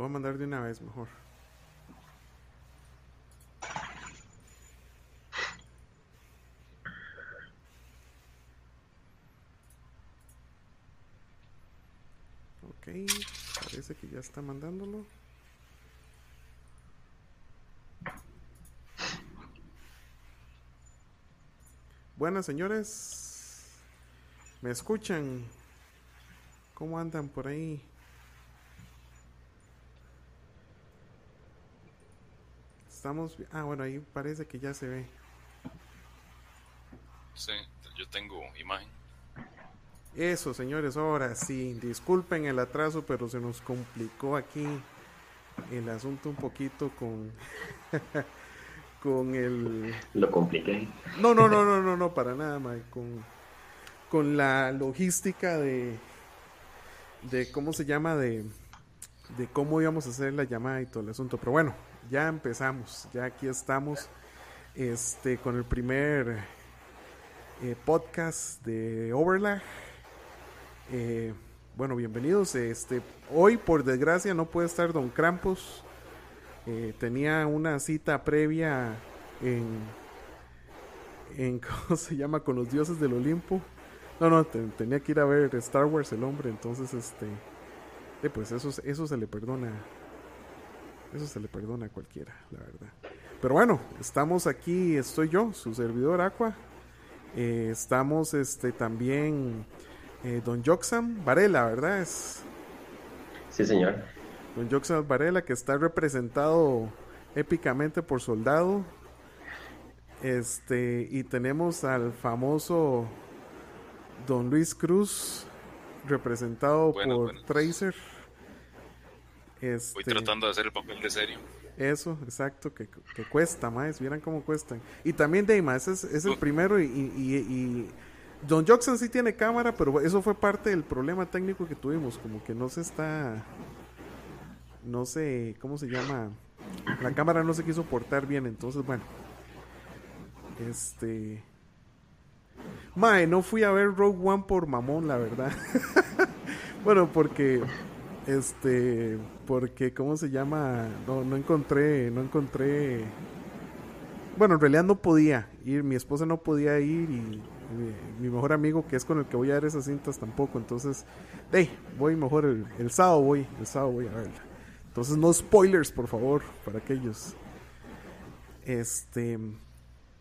Lo voy a mandar de una vez mejor. Ok, parece que ya está mandándolo. Buenas señores, ¿me escuchan? ¿Cómo andan por ahí? Estamos... Ah, bueno, ahí parece que ya se ve. Sí, yo tengo imagen. Eso, señores, ahora sí. Disculpen el atraso, pero se nos complicó aquí el asunto un poquito con... con el... Lo compliqué. No, no, no, no, no, no, para nada, Mike. Con, con la logística de... De cómo se llama, de... De cómo íbamos a hacer la llamada y todo el asunto. Pero bueno, ya empezamos, ya aquí estamos este, con el primer eh, podcast de Overlag. Eh, bueno, bienvenidos. Este, hoy, por desgracia, no puede estar Don Krampus. Eh, tenía una cita previa en, en, ¿cómo se llama? Con los dioses del Olimpo. No, no, tenía que ir a ver Star Wars el hombre, entonces, este, pues eso, eso se le perdona eso se le perdona a cualquiera, la verdad. Pero bueno, estamos aquí, estoy yo, su servidor Aqua. Eh, estamos este también eh, Don Joxam Varela, ¿verdad? Es... Sí, señor. Don Joxam Varela, que está representado épicamente por Soldado. Este, y tenemos al famoso Don Luis Cruz, representado por Tracer. Este, Voy tratando de hacer el papel de serio. Eso, exacto, que, cuesta más, vieran cómo cuestan. Y también Deima, ese es, el primero y, y, Don Jackson sí tiene cámara, pero eso fue parte del problema técnico que tuvimos, como que no se está, no sé, ¿cómo se llama? La cámara no se quiso portar bien, entonces bueno, este... Mae, no fui a ver Rogue One por mamón, la verdad. bueno, porque este, porque, ¿cómo se llama? No, no encontré, no encontré. Bueno, en realidad no podía ir, mi esposa no podía ir y, mi, mejor amigo, que es con el que voy a ver esas cintas, tampoco. Entonces, hey, voy mejor el, sábado, voy, el sábado voy a verla. Entonces, no spoilers, por favor, para aquellos. Este.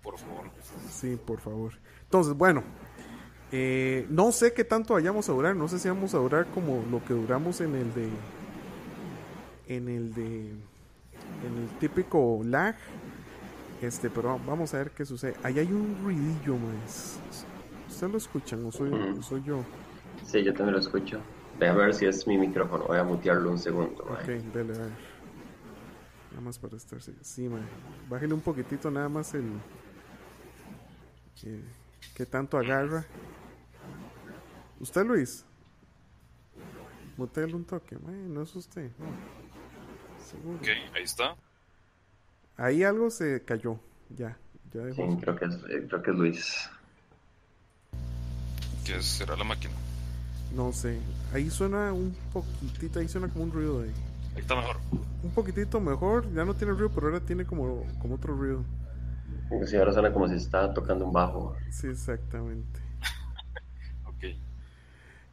Por favor. Sí, por favor. Entonces, bueno, eh, no sé qué tanto vayamos a durar, no sé si vamos a durar como lo que duramos en el de en el de en el típico lag. Este, pero vamos a ver qué sucede. Ahí hay un ruidillo más. ¿Ustedes lo escuchan o soy, soy yo? Sí, yo también lo escucho. Voy a ver si es mi micrófono. Voy a mutearlo un segundo. Ok, dale, Nada más para estar. Sí, man. Bájale un poquitito nada más el. Que, que tanto agarra. ¿Usted, Luis? Mutele un toque, no es usted. Seguro. Ok, ahí está. Ahí algo se cayó. Ya, ya dejó. Sí, creo que, es, eh, creo que es Luis. ¿Qué será la máquina? No sé. Ahí suena un poquitito, ahí suena como un ruido de. Ahí está mejor. Un poquitito mejor, ya no tiene ruido, pero ahora tiene como, como otro ruido. Sí, ahora suena como si estaba tocando un bajo. Sí, exactamente.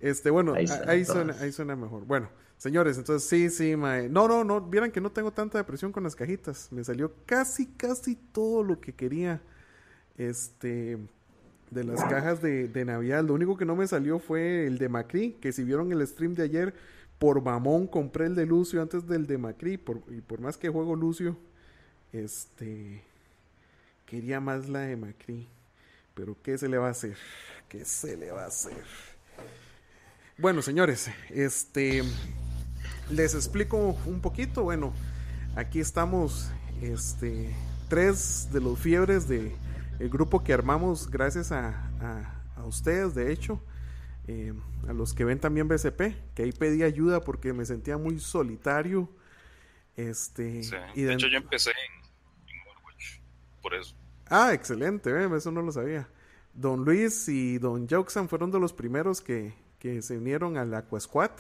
Este, bueno, ahí, suena, ahí suena mejor. Bueno, señores, entonces sí, sí, mae. No, no, no, vieran que no tengo tanta depresión con las cajitas. Me salió casi, casi todo lo que quería. Este, de las cajas de, de Navidad. Lo único que no me salió fue el de Macri, que si vieron el stream de ayer, por mamón compré el de Lucio antes del de Macri. Por, y por más que juego Lucio, este, quería más la de Macri. Pero ¿qué se le va a hacer? ¿Qué se le va a hacer? Bueno, señores, este les explico un poquito. Bueno, aquí estamos, este, tres de los fiebres de el grupo que armamos gracias a, a, ustedes, de hecho, eh, a los que ven también BCP, que ahí pedí ayuda porque me sentía muy solitario. Este, y de, hecho, yo empecé en, Overwatch, por eso. Ah, excelente, eso no lo sabía. Don Luis y Don Jauxan fueron de los primeros que, que se unieron al Aquasquad.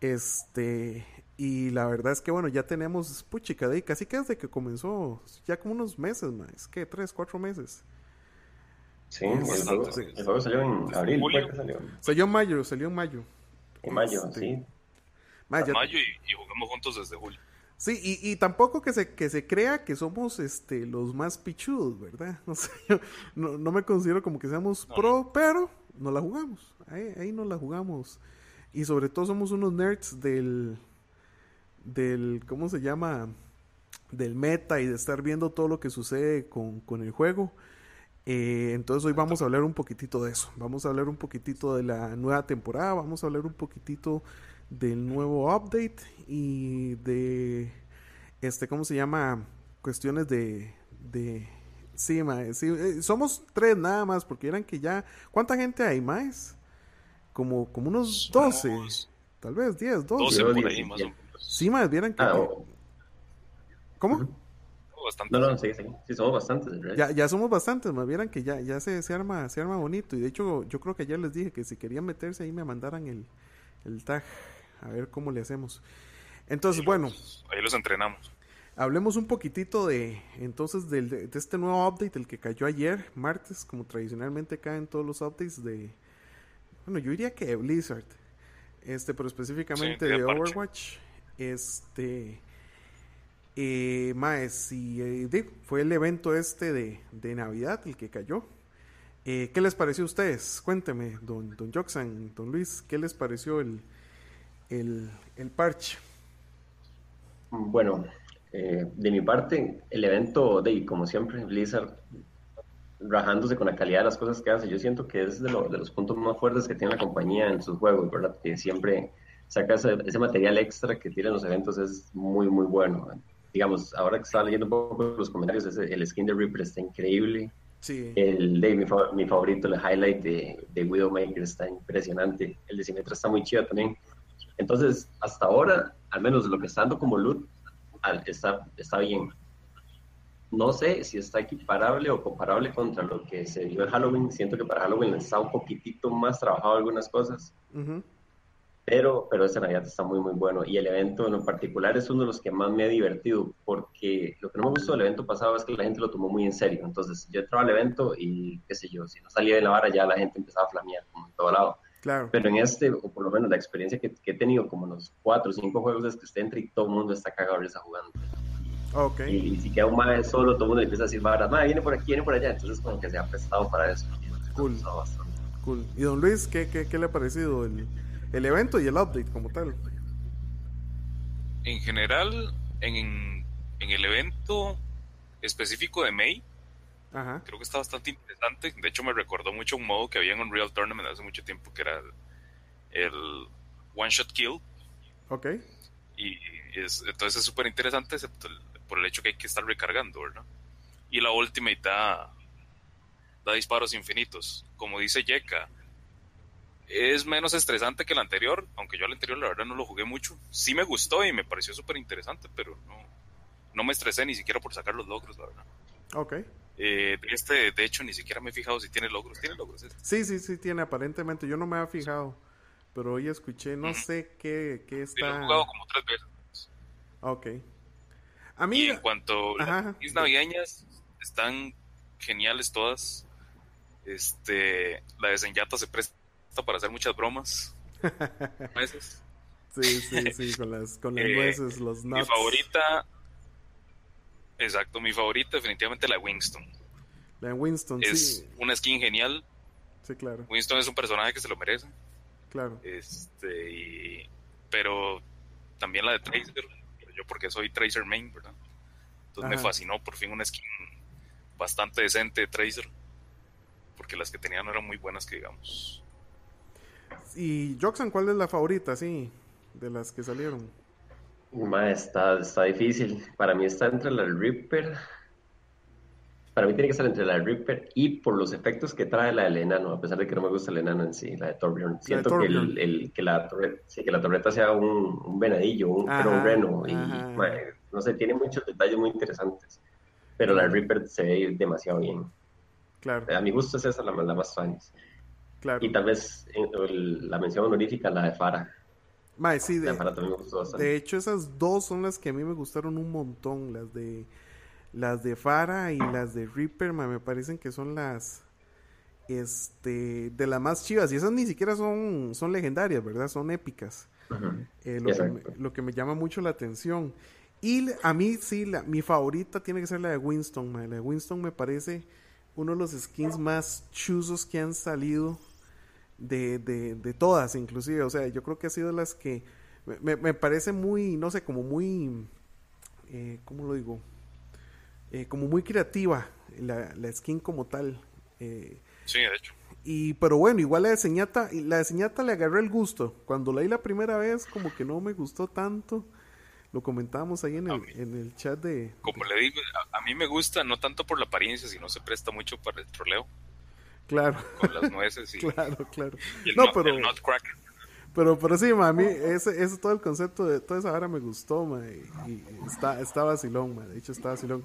Este, Y la verdad es que, bueno, ya tenemos, puchica, de casi que desde que comenzó, ya como unos meses más, que tres, cuatro meses. Sí, el, juego, salió en abril, salió? Salió en mayo, salió en mayo. En mayo, este, sí. Mayo, y, jugamos juntos desde julio. Sí, y, y, tampoco que se, que se crea que somos este los más pichudos, ¿verdad? No, sé, no, no me considero como que seamos pro, pero no la jugamos. Ahí, ahí no la jugamos. Y sobre todo somos unos nerds del, del, ¿cómo se llama? Del meta y de estar viendo todo lo que sucede con, con el juego. Eh, entonces hoy vamos a hablar un poquitito de eso. Vamos a hablar un poquitito de la nueva temporada. Vamos a hablar un poquitito del nuevo update y de este, ¿cómo se llama? Cuestiones de sí, eh, somos tres nada más, porque eran que ya, ¿cuánta gente hay más? Como, como unos 12, tal vez 10, 12. 12 por ahí más o menos. Sí, más, vieran que... Ah, ¿Cómo? No, no, sí, sí, sí, somos bastantes. Ya, ya somos bastantes, más vieran que ya, ya se, se, arma, se arma bonito. Y de hecho, yo creo que ayer les dije que si querían meterse ahí me mandaran el, el tag. A ver cómo le hacemos. Entonces, bueno. Ahí los entrenamos. Hablemos un poquitito de, entonces, del, de, este nuevo update, el que cayó ayer, martes, como tradicionalmente caen todos los updates de, bueno, yo diría que de Blizzard, este, pero específicamente de Overwatch. Este. Eh, Maes, y eh, fue el evento este de, de Navidad el que cayó. Eh, ¿Qué les pareció a ustedes? Cuénteme, don, don Joxan, don Luis, ¿qué les pareció el, el, el parche? Bueno, eh, de mi parte, el evento, de como siempre, Blizzard rajándose con la calidad de las cosas que hace. Yo siento que es de, de los puntos más fuertes que tiene la compañía en sus juegos, ¿verdad? Que siempre saca ese, material extra que tienen los eventos es muy, muy bueno. Digamos, ahora que estaba leyendo un poco los comentarios, el skin de Reaper está increíble. Sí. El de mi, favorito, el highlight de, de Widowmaker está impresionante. El de Symmetra está muy chido también. Entonces, hasta ahora, al menos lo que está dando como loot, está, está bien. No sé si está equiparable o comparable contra lo que se vio en Halloween. Siento que para Halloween está un poquitito más trabajado algunas cosas. Pero, pero ese Navidad está muy, muy bueno. Y el evento en particular es uno de los que más me ha divertido, porque lo que no me gustó del evento pasado es que la gente lo tomó muy en serio. Entonces, yo entraba al evento y, qué sé yo, si no salía de la vara, ya la gente empezaba a flamear, como en todo lado. Claro. Pero en este, o por lo menos la experiencia que, he tenido, como los cuatro o cinco juegos, es que usted entra y todo el mundo está cagado está jugando. Okay. Y, si queda un mae solo, todo el mundo empieza a decir, varas, mae, viene por aquí, viene por allá. Entonces, como que se ha prestado para eso. Cool. Cool. ¿Y don Luis, qué, qué, qué le ha parecido el, el evento y el update como tal. En general, en, en el evento específico de May, creo que está bastante interesante. De hecho, me recordó mucho un modo que había en Unreal Tournament hace mucho tiempo, que era el, One Shot Kill. Ok. Y es, entonces es súper interesante, excepto por el hecho que hay que estar recargando, ¿verdad? Y la Ultimate da, da disparos infinitos. Como dice Yeka, es menos estresante que el anterior, aunque yo el anterior la verdad no lo jugué mucho. Sí me gustó y me pareció súper interesante, pero no, no me estresé ni siquiera por sacar los logros, la verdad. Ok. Eh, este, de hecho, ni siquiera me he fijado si tiene logros. ¿Tiene logros? Este? Sí, sí, sí, tiene aparentemente. Yo no me había fijado, pero hoy escuché, no sé qué, qué está... lo he jugado como tres veces. Ok. A mí... Y en cuanto a las navideñas, están geniales todas. Este, la de Senyata se presta para hacer muchas bromas. nueces. Sí, sí, sí, con las, con las eh, nueces, los nuts. Mi favorita, exacto, mi favorita definitivamente la Winston. La Winston, es una skin genial. Sí, claro. Winston es un personaje que se lo merece. Claro. Este, pero también la de Tracer, yo porque soy Tracer main, ¿verdad? Entonces me fascinó por fin una skin bastante decente de Tracer, porque las que tenía no eran muy buenas que digamos. Y Joxan, ¿cuál es la favorita, sí, de las que salieron? Está, está difícil. Para mí está entre la Reaper. Para mí tiene que estar entre la Reaper y por los efectos que trae la del enano, a pesar de que no me gusta el enano en sí, la de Torbjorn. Siento que, el, que, la torreta, que la torreta sea un, un venadillo, un, un reno. Y, no sé, tiene muchos detalles muy interesantes. Pero la Reaper se ve demasiado bien. Claro. A mi gusto es esa la, la más fans. Y tal vez la mención honorífica, la de Fara. Mae, sí, de, de hecho esas dos son las que a mí me gustaron un montón, las de las de Fara y las de Reaper, me parecen que son las este de las más chivas y esas ni siquiera son son legendarias, ¿verdad? Son épicas. Eh, lo, que me, llama mucho la atención. Y a mí sí, la, mi favorita tiene que ser la de Winston. La de Winston me parece uno de los skins más chuzos que han salido de, de, todas, inclusive. O sea, yo creo que ha sido las que me, me parece muy, no sé, como muy, eh, ¿cómo lo digo? Eh, como muy creativa la, la skin como tal. Eh, sí, de hecho. Y, pero bueno, igual la de Señata, la de Señata le agarré el gusto. Cuando la leí la primera vez, como que no me gustó tanto. Lo comentábamos ahí en el, en el chat de... Como le digo, a, mí me gusta, no tanto por la apariencia, sino se presta mucho para el troleo. Claro. Con las nueces y... claro, claro. no, pero... Pero, pero sí, ma, a mí ese, ese todo el concepto de toda esa vara me gustó, ma, y, está, está vacilón, ma, de hecho está vacilón.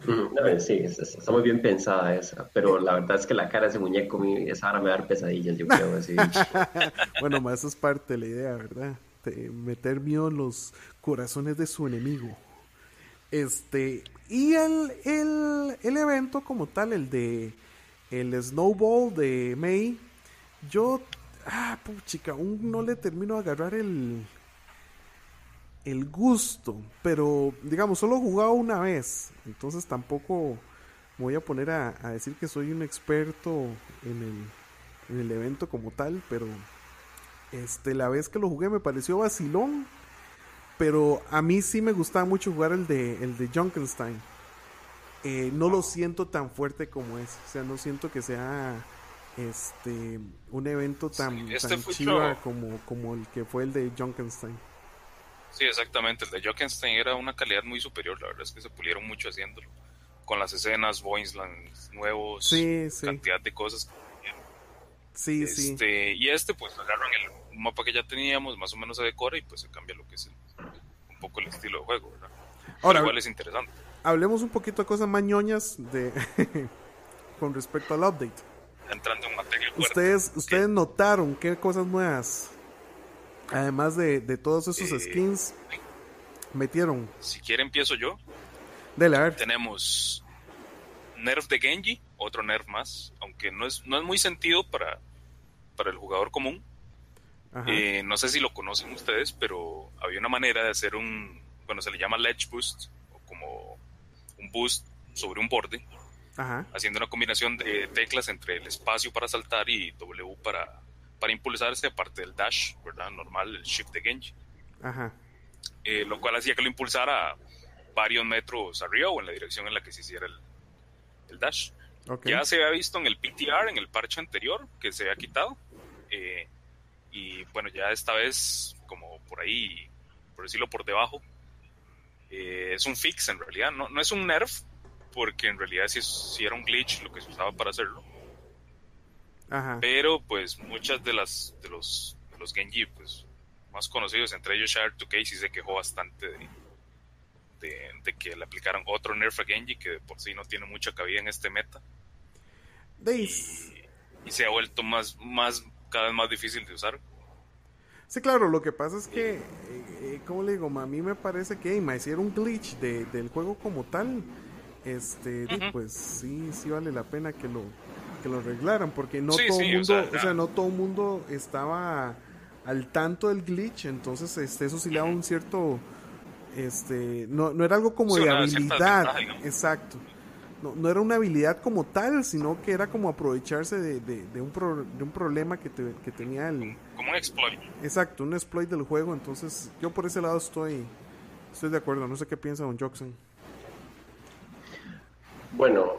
sí, está muy bien pensada esa, pero la verdad es que la cara de ese muñeco, esa vara me da pesadillas, yo creo, así. bueno, ma, eso es parte de la idea, ¿verdad? meter miedo en los corazones de su enemigo. Este, y el, el, el evento como tal, el de el Snowball de May, yo ah, puchica, aún no le termino de agarrar el, el gusto, pero digamos, solo he jugado una vez, entonces tampoco me voy a poner a, decir que soy un experto en el, en el, evento como tal, pero este, la vez que lo jugué me pareció vacilón, pero a mí sí me gustaba mucho jugar el de, el de Junkenstein. Eh, no lo siento tan fuerte como es, o sea, no siento que sea este un evento tan, este chiva como, como el que fue el de Junkenstein. Sí, exactamente. El de Junkenstein era una calidad muy superior. La verdad es que se pulieron mucho haciéndolo. Con las escenas, Voicelands nuevos, cantidad de cosas. Sí, sí. Este, y este, pues agarran el mapa que ya teníamos, más o menos se decora y pues se cambia lo que es un poco el estilo de juego, ¿verdad? Ahora, igual es interesante. Hablemos un poquito de cosas mañoñas de con respecto al update entrando en materia. Ustedes, ustedes notaron qué cosas nuevas, además de, de todos esos eh, skins, metieron. Si quiere empiezo yo. Dele, a ver. Tenemos Nerf de Genji, otro Nerf más, aunque no es, no es muy sentido para, para el jugador común. Eh, no sé si lo conocen ustedes, pero había una manera de hacer un, bueno, se le llama ledge boost, un boost sobre un borde, haciendo una combinación de teclas entre el espacio para saltar y W para, para impulsarse, aparte del dash, ¿verdad? Normal, el shift de Genji. Eh, lo cual hacía que lo impulsara varios metros arriba o en la dirección en la que se hiciera el, dash. Ya se había visto en el PTR, en el parche anterior, que se había quitado. Eh, y bueno, ya esta vez, como por ahí, por decirlo por debajo, eh, es un fix en realidad. No, no es un nerf, porque en realidad si era un glitch lo que se usaba para hacerlo. Pero pues muchas de las de los, de los Genji pues, más conocidos, entre ellos Shard 2K, sí se quejó bastante de, de, que le aplicaron otro nerf a Genji que por sí no tiene mucha cabida en este meta. Y, se ha vuelto más, más cada vez más difícil de usar. Sí, claro, lo que pasa es que, eh, como le digo, a mí me parece que hey, si era un glitch de, del juego como tal, este, pues sí, sí vale la pena que lo, que lo arreglaran, porque no todo el mundo, o sea, no todo mundo estaba al tanto del glitch, entonces este, eso sí le daba un cierto, este, no, no era algo como de habilidad, exacto. No, no, era una habilidad como tal, sino que era como aprovecharse de, de, un, de un problema que, que tenía el... Como un exploit. Exacto, un exploit del juego, entonces yo por ese lado estoy, estoy de acuerdo, no sé qué piensa Don Jackson. Bueno,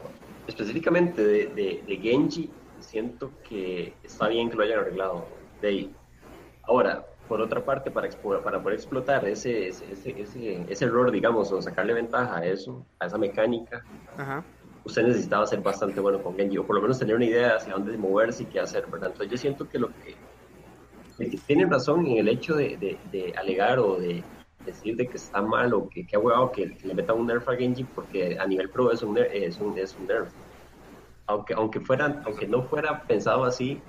específicamente de, Genji, siento que está bien que lo hayan arreglado. De ahí. Ahora, por otra parte, para, para poder explotar ese, ese, error, digamos, o sacarle ventaja a eso, a esa mecánica, usted necesitaba ser bastante bueno con Genji, o por lo menos tener una idea hacia dónde moverse y qué hacer, ¿verdad? Entonces yo siento que lo que... Tienen razón en el hecho de, de alegar o de decir de que está mal o que, que ha huevado que, le meta un nerf a Genji porque a nivel pro es un, nerf, es un, es un nerf. Aunque, aunque, fuera, aunque no fuera pensado así,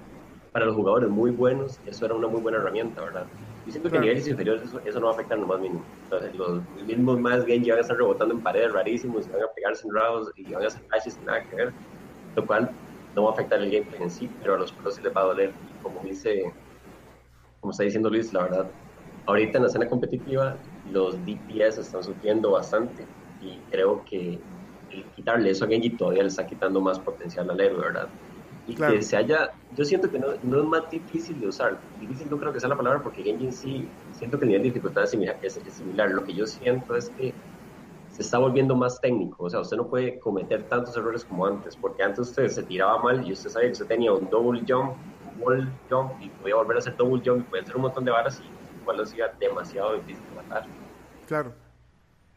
para los jugadores muy buenos, eso era una muy buena herramienta, ¿verdad? Yo siento que a niveles inferiores eso, no va a afectar lo más mínimo. Entonces, los mismos más Genji van a estar rebotando en paredes rarísimos, van a pegarse en rounds y van a hacer flashes sin nada que ver, lo cual no va a afectar el gameplay en sí, pero a los pros sí les va a doler. Como dice, como está diciendo Luis, la verdad, ahorita en la escena competitiva los DPS están sufriendo bastante y creo que quitarle eso a Genji todavía le está quitando más potencial al héroe, ¿verdad? Y que se haya, yo siento que no, no, es más difícil de usar, difícil no creo que sea la palabra porque Genji en sí, siento que el nivel de dificultad es similar, es, similar, lo que yo siento es que se está volviendo más técnico, o sea, usted no puede cometer tantos errores como antes, porque antes usted se tiraba mal y usted sabía que usted tenía un double jump, wall jump y podía volver a hacer double jump y podía hacer un montón de varas y igual lo hacía demasiado difícil de matar. Claro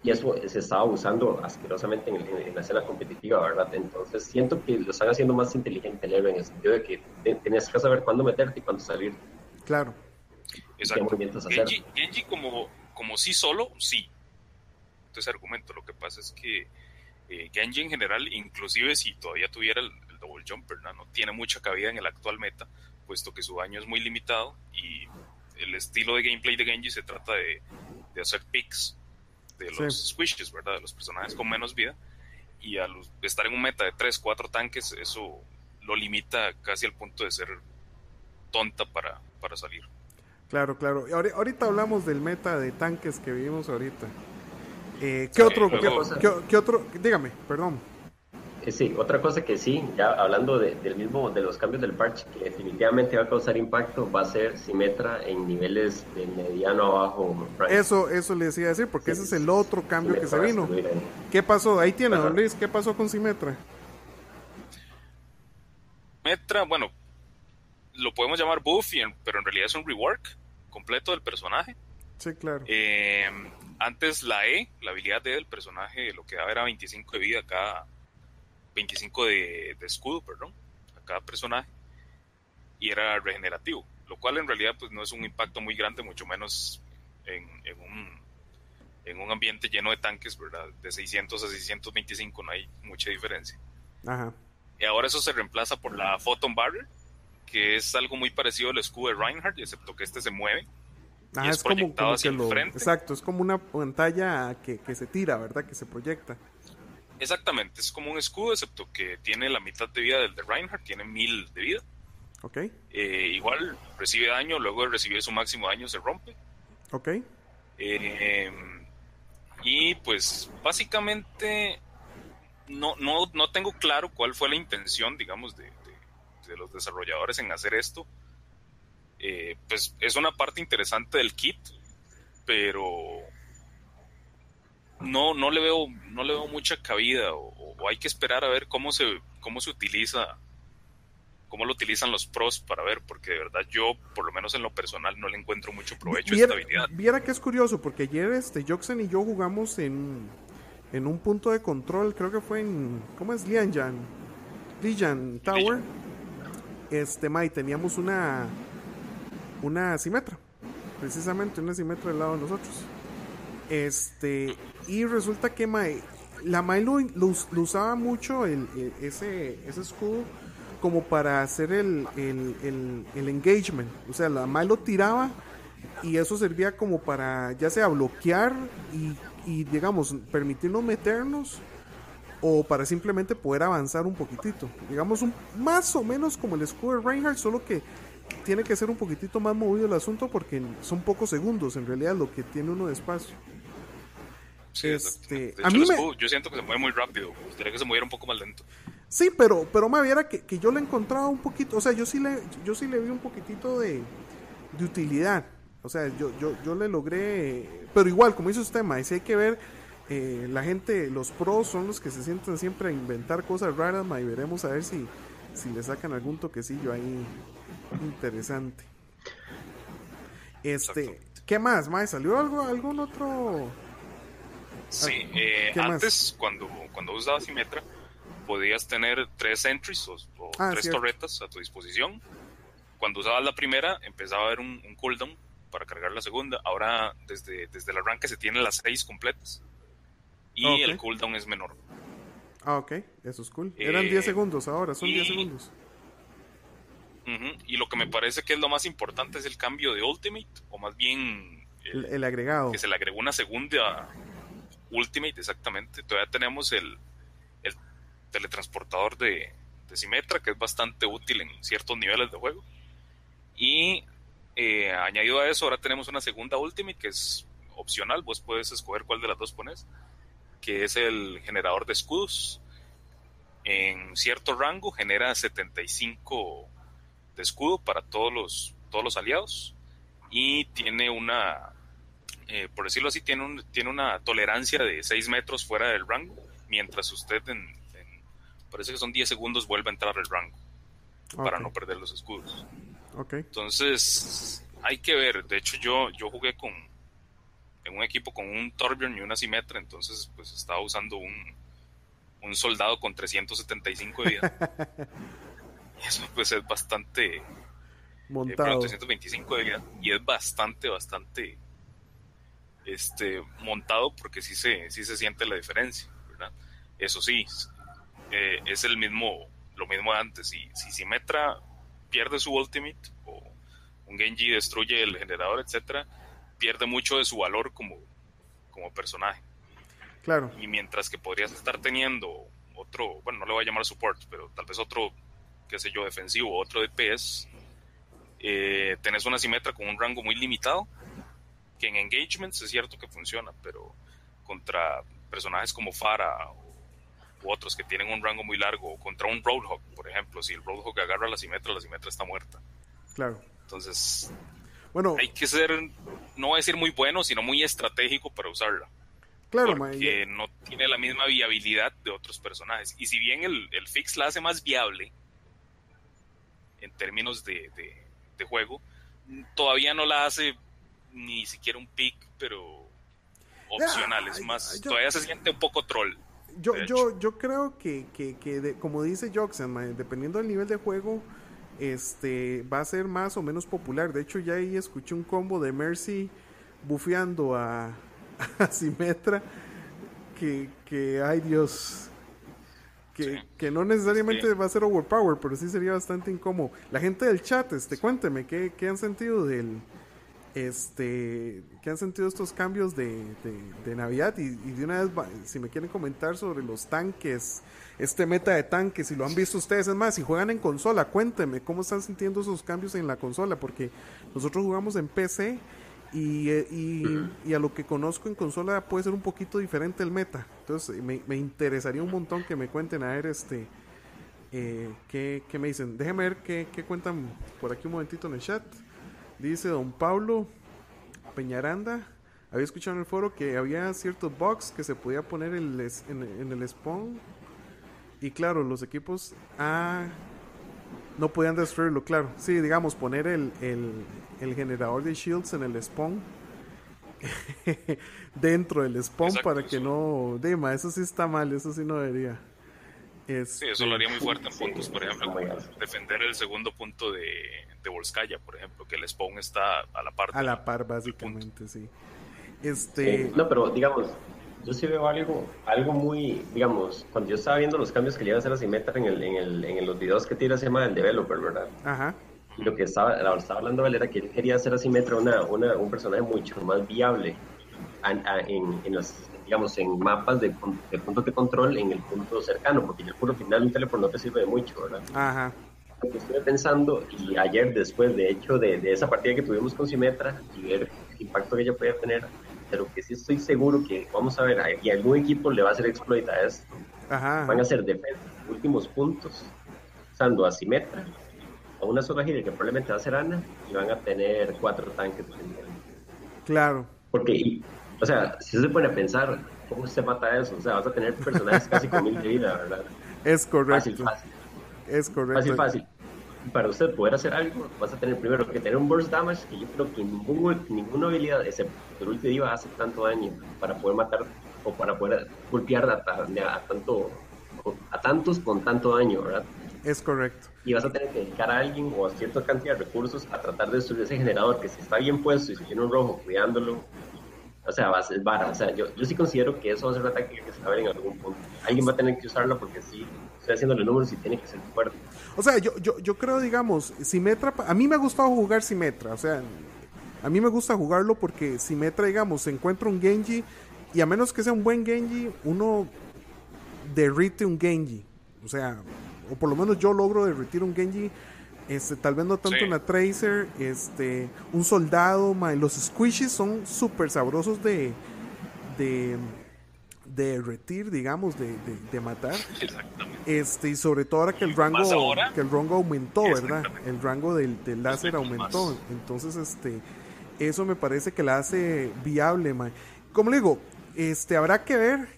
y eso se estaba usando asquerosamente en, la escena competitiva, ¿verdad? Entonces siento que lo están haciendo más inteligente el héroe en el sentido de que tienes que saber cuándo meterte y cuándo salir. Claro. Exacto. Genji, Genji, como, como sí solo, sí. Entonces argumento, lo que pasa es que eh, Genji en general, inclusive si todavía tuviera el, double jumper, ¿no? no tiene mucha cabida en el actual meta, puesto que su daño es muy limitado y el estilo de gameplay de Genji se trata de, de hacer picks de los squishes, ¿verdad? De los personajes con menos vida. Y al estar en un meta de 3, 4 tanques, eso lo limita casi al punto de ser tonta para, para salir. Claro, claro. Ahorita hablamos del meta de tanques que vivimos ahorita. Eh, ¿qué, otro, ¿qué, otro? Dígame, perdón. Sí, otra cosa que sí, ya hablando de, del mismo, de los cambios del parche, que definitivamente va a causar impacto, va a ser Simetra en niveles de mediano abajo. Eso, eso le decía decir, porque ese es el otro cambio que se vino. ¿Qué pasó? Ahí tiene, don Luis, ¿qué pasó con Simetra? Simetra, bueno, lo podemos llamar buff, pero en realidad es un rework completo del personaje. Sí, claro. Eh, antes la E, la habilidad D del personaje, lo que daba era 25 de vida cada 25 de, escudo, perdón, a cada personaje, y era regenerativo, lo cual en realidad pues no es un impacto muy grande, mucho menos en, un, en un ambiente lleno de tanques, ¿verdad? De 600 a 625 no hay mucha diferencia. Y ahora eso se reemplaza por la Photon Barrier, que es algo muy parecido al escudo de Reinhardt, excepto que este se mueve. y es, proyectado hacia el frente. Exacto, es como una pantalla que, que se tira, ¿verdad? Que se proyecta. Exactamente, es como un escudo, excepto que tiene la mitad de vida del de Reinhardt, tiene mil de vida. Ok. Eh, igual recibe daño, luego de recibir su máximo daño se rompe. Ok. Eh, y pues básicamente no, no, no tengo claro cuál fue la intención, digamos, de, los desarrolladores en hacer esto. Eh, pues es una parte interesante del kit, pero no, no le veo, no le veo mucha cabida o, hay que esperar a ver cómo se, cómo se utiliza, cómo lo utilizan los pros para ver, porque de verdad yo, por lo menos en lo personal, no le encuentro mucho provecho a esta habilidad. Viera que es curioso, porque ayer este Joxen y yo jugamos en, en un punto de control, creo que fue en, ¿cómo es? Lianjan, Lian Tower. Este, Mai, teníamos una, una simetra, precisamente una simetra del lado de nosotros. Este, y resulta que la Mae lo, usaba mucho el, ese, ese escudo como para hacer el, el, engagement. O sea, la Mae lo tiraba y eso servía como para ya sea bloquear y, y digamos permitirnos meternos o para simplemente poder avanzar un poquitito. Digamos un, más o menos como el escudo de Reinhardt, solo que tiene que ser un poquitito más movido el asunto porque son pocos segundos en realidad lo que tiene uno de espacio. Este, a mí yo siento que se mueve muy rápido, me gustaría que se moviera un poco más lento. Sí, pero, pero me viera que, que yo le encontraba un poquito, o sea, yo sí le, yo sí le vi un poquitito de, de utilidad. O sea, yo, yo, yo le logré, pero igual, como dice usted, ma, si hay que ver, eh, la gente, los pros son los que se sienten siempre a inventar cosas raras, ma, y veremos a ver si, si le sacan algún toquecillo ahí interesante. Este, ¿qué más, Mae? ¿Salió algo, algún otro? Sí, eh, antes, cuando, cuando usabas Simetra, podías tener tres entries o, ah, tres torretas a tu disposición. Cuando usabas la primera, empezaba a haber un, cooldown para cargar la segunda. Ahora, desde, desde el arranque, se tienen las seis completas. Y el cooldown es menor. Ah, ok, eso es cool. Eran 10 eh, segundos ahora, son 10 segundos. Y lo que me parece que es lo más importante es el cambio de Ultimate, o más bien el, agregado. Que se le agregó una segunda Ultimate, exactamente. Todavía tenemos el, el teletransportador de, de que es bastante útil en ciertos niveles de juego. Y eh, añadido a eso, ahora tenemos una segunda Ultimate que es opcional, vos puedes escoger cuál de las dos pones, que es el generador de escudos. En cierto rango genera 75 de escudo para todos los, todos los aliados y tiene una, eh, por decirlo así, tiene, un, tiene una tolerancia de 6 metros fuera del rango, mientras usted en, parece que son 10 segundos vuelve a entrar al rango para no perder los escudos. Entonces, hay que ver, de hecho yo, yo jugué con en un equipo con un Torbjorn y una Simetra, entonces pues estaba usando un, un soldado con 375 de vida. y eso pues es bastante montado. 325 de vida y es bastante, bastante este montado porque sí se, sí se siente la diferencia, ¿verdad? Eso sí, eh, es el mismo, lo mismo de antes. Si, si Symmetra pierde su ultimate o un Genji destruye el generador, etcétera, pierde mucho de su valor como, como personaje. Claro. Y mientras que podrías estar teniendo otro, bueno, no le voy a llamar support, pero tal vez otro, qué sé yo, defensivo, otro DPS, eh, tenés una simetra con un rango muy limitado, que en engagements es cierto que funciona, pero contra personajes como Farah u otros que tienen un rango muy largo, o contra un Roadhog, por ejemplo, si el Roadhog agarra la simetra, la simetra está muerta. Claro. Entonces, bueno, hay que ser, no voy a decir muy bueno, sino muy estratégico para usarla. Claro, porque no tiene la misma viabilidad de otros personajes. Y si bien el, el fix la hace más viable en términos de, de, juego, todavía no la hace ni siquiera un pick, pero opcional. es más, todavía se siente un poco troll. Yo, yo, yo creo que, que, que como dice Joxen, dependiendo del nivel de juego, este va a ser más o menos popular. De hecho, ya ahí escuché un combo de Mercy bufeando a, a Simetra que, que ay Dios, que, que, no necesariamente va a ser overpower, pero sí sería bastante incómodo. La gente del chat, este, cuénteme, ¿qué, qué han sentido del, este, ¿qué han sentido estos cambios de, de, Navidad? Y, de una vez, si me quieren comentar sobre los tanques, este meta de tanques, si lo han visto ustedes, es más, si juegan en consola, cuéntenme cómo están sintiendo esos cambios en la consola, porque nosotros jugamos en PC y, y, a lo que conozco en consola puede ser un poquito diferente el meta. Entonces, me, me interesaría un montón que me cuenten a ver este. Eh, ¿qué, ¿qué, me dicen? Déjenme ver qué, qué cuentan por aquí un momentito en el chat. Dice don Pablo Peñaranda. Había escuchado en el foro que había ciertos bugs que se podía poner en el, en, el spawn. Y claro, los equipos ah, no podían destruirlo, claro. Sí, digamos, poner el, el, generador de shields en el spawn. dentro del spawn para que no... Dema, eso sí está mal, eso sí no debería. Sí, eso lo haría muy fuerte en puntos, por ejemplo, defender el segundo punto de, de Volskaya, por ejemplo, que el spawn está a la par. A la par, básicamente, sí. Este... no, pero digamos, yo sí veo algo, algo muy, digamos, cuando yo estaba viendo los cambios que le iba a hacer a Symmetra en, el, en, el, en los videos que tira se llama el developer, ¿verdad? Ajá. Y lo que estaba, estaba hablando él era que él quería hacer a Symmetra una, una, un personaje mucho más viable en, en, los, digamos, en mapas de, de, puntos de control en el punto cercano, porque en el puro final un teléfono no te sirve de mucho, ¿verdad? Ajá. estuve pensando, y ayer después, de hecho, de, de esa partida que tuvimos con Simetra, y ver el impacto que ella podía tener, pero que sí estoy seguro que, vamos a ver, y algún equipo le va a hacer exploit a esto. Ajá. Van a hacer defensa, últimos puntos, usando a Simetra, a una sola gira que probablemente va a ser Ana, y van a tener cuatro tanques. Claro. Porque o sea, si se pone a pensar, ¿cómo se mata eso? O sea, vas a tener personajes casi con mil de vida, ¿verdad? Es correcto. Fácil, fácil. Es correcto. Fácil, fácil. Para usted poder hacer algo, vas a tener primero que tener un burst damage que yo creo que ningún, ninguna habilidad, excepto el ulti diva, hace tanto daño para poder matar o para poder golpear a, a, tanto, a tantos con tanto daño, ¿verdad? Es correcto. Y vas a tener que dedicar a alguien o a cierta cantidad de recursos a tratar de destruir ese generador que si está bien puesto y si tiene un rojo cuidándolo, O sea, va a ser vara. O sea, yo, yo sí considero que eso va a ser una táctica que se va a ver en algún punto. Alguien va a tener que usarla porque sí, estoy haciendo los números y tiene que ser fuerte. O sea, yo, yo, yo creo, digamos, Simetra, a mí me ha gustado jugar Simetra. O sea, a mí me gusta jugarlo porque Simetra, digamos, se encuentra un Genji y a menos que sea un buen Genji, uno derrite un Genji. O sea, o por lo menos yo logro derritir un Genji. Este, tal vez no tanto una Tracer, este, un soldado, los squishes son súper sabrosos de, de, de derretir, digamos, de, de, matar. Exactamente. Este, y sobre todo ahora que el rango, que el rango aumentó, ¿verdad? El rango del, del láser aumentó. Entonces, este, eso me parece que la hace viable, Como le digo, este, habrá que ver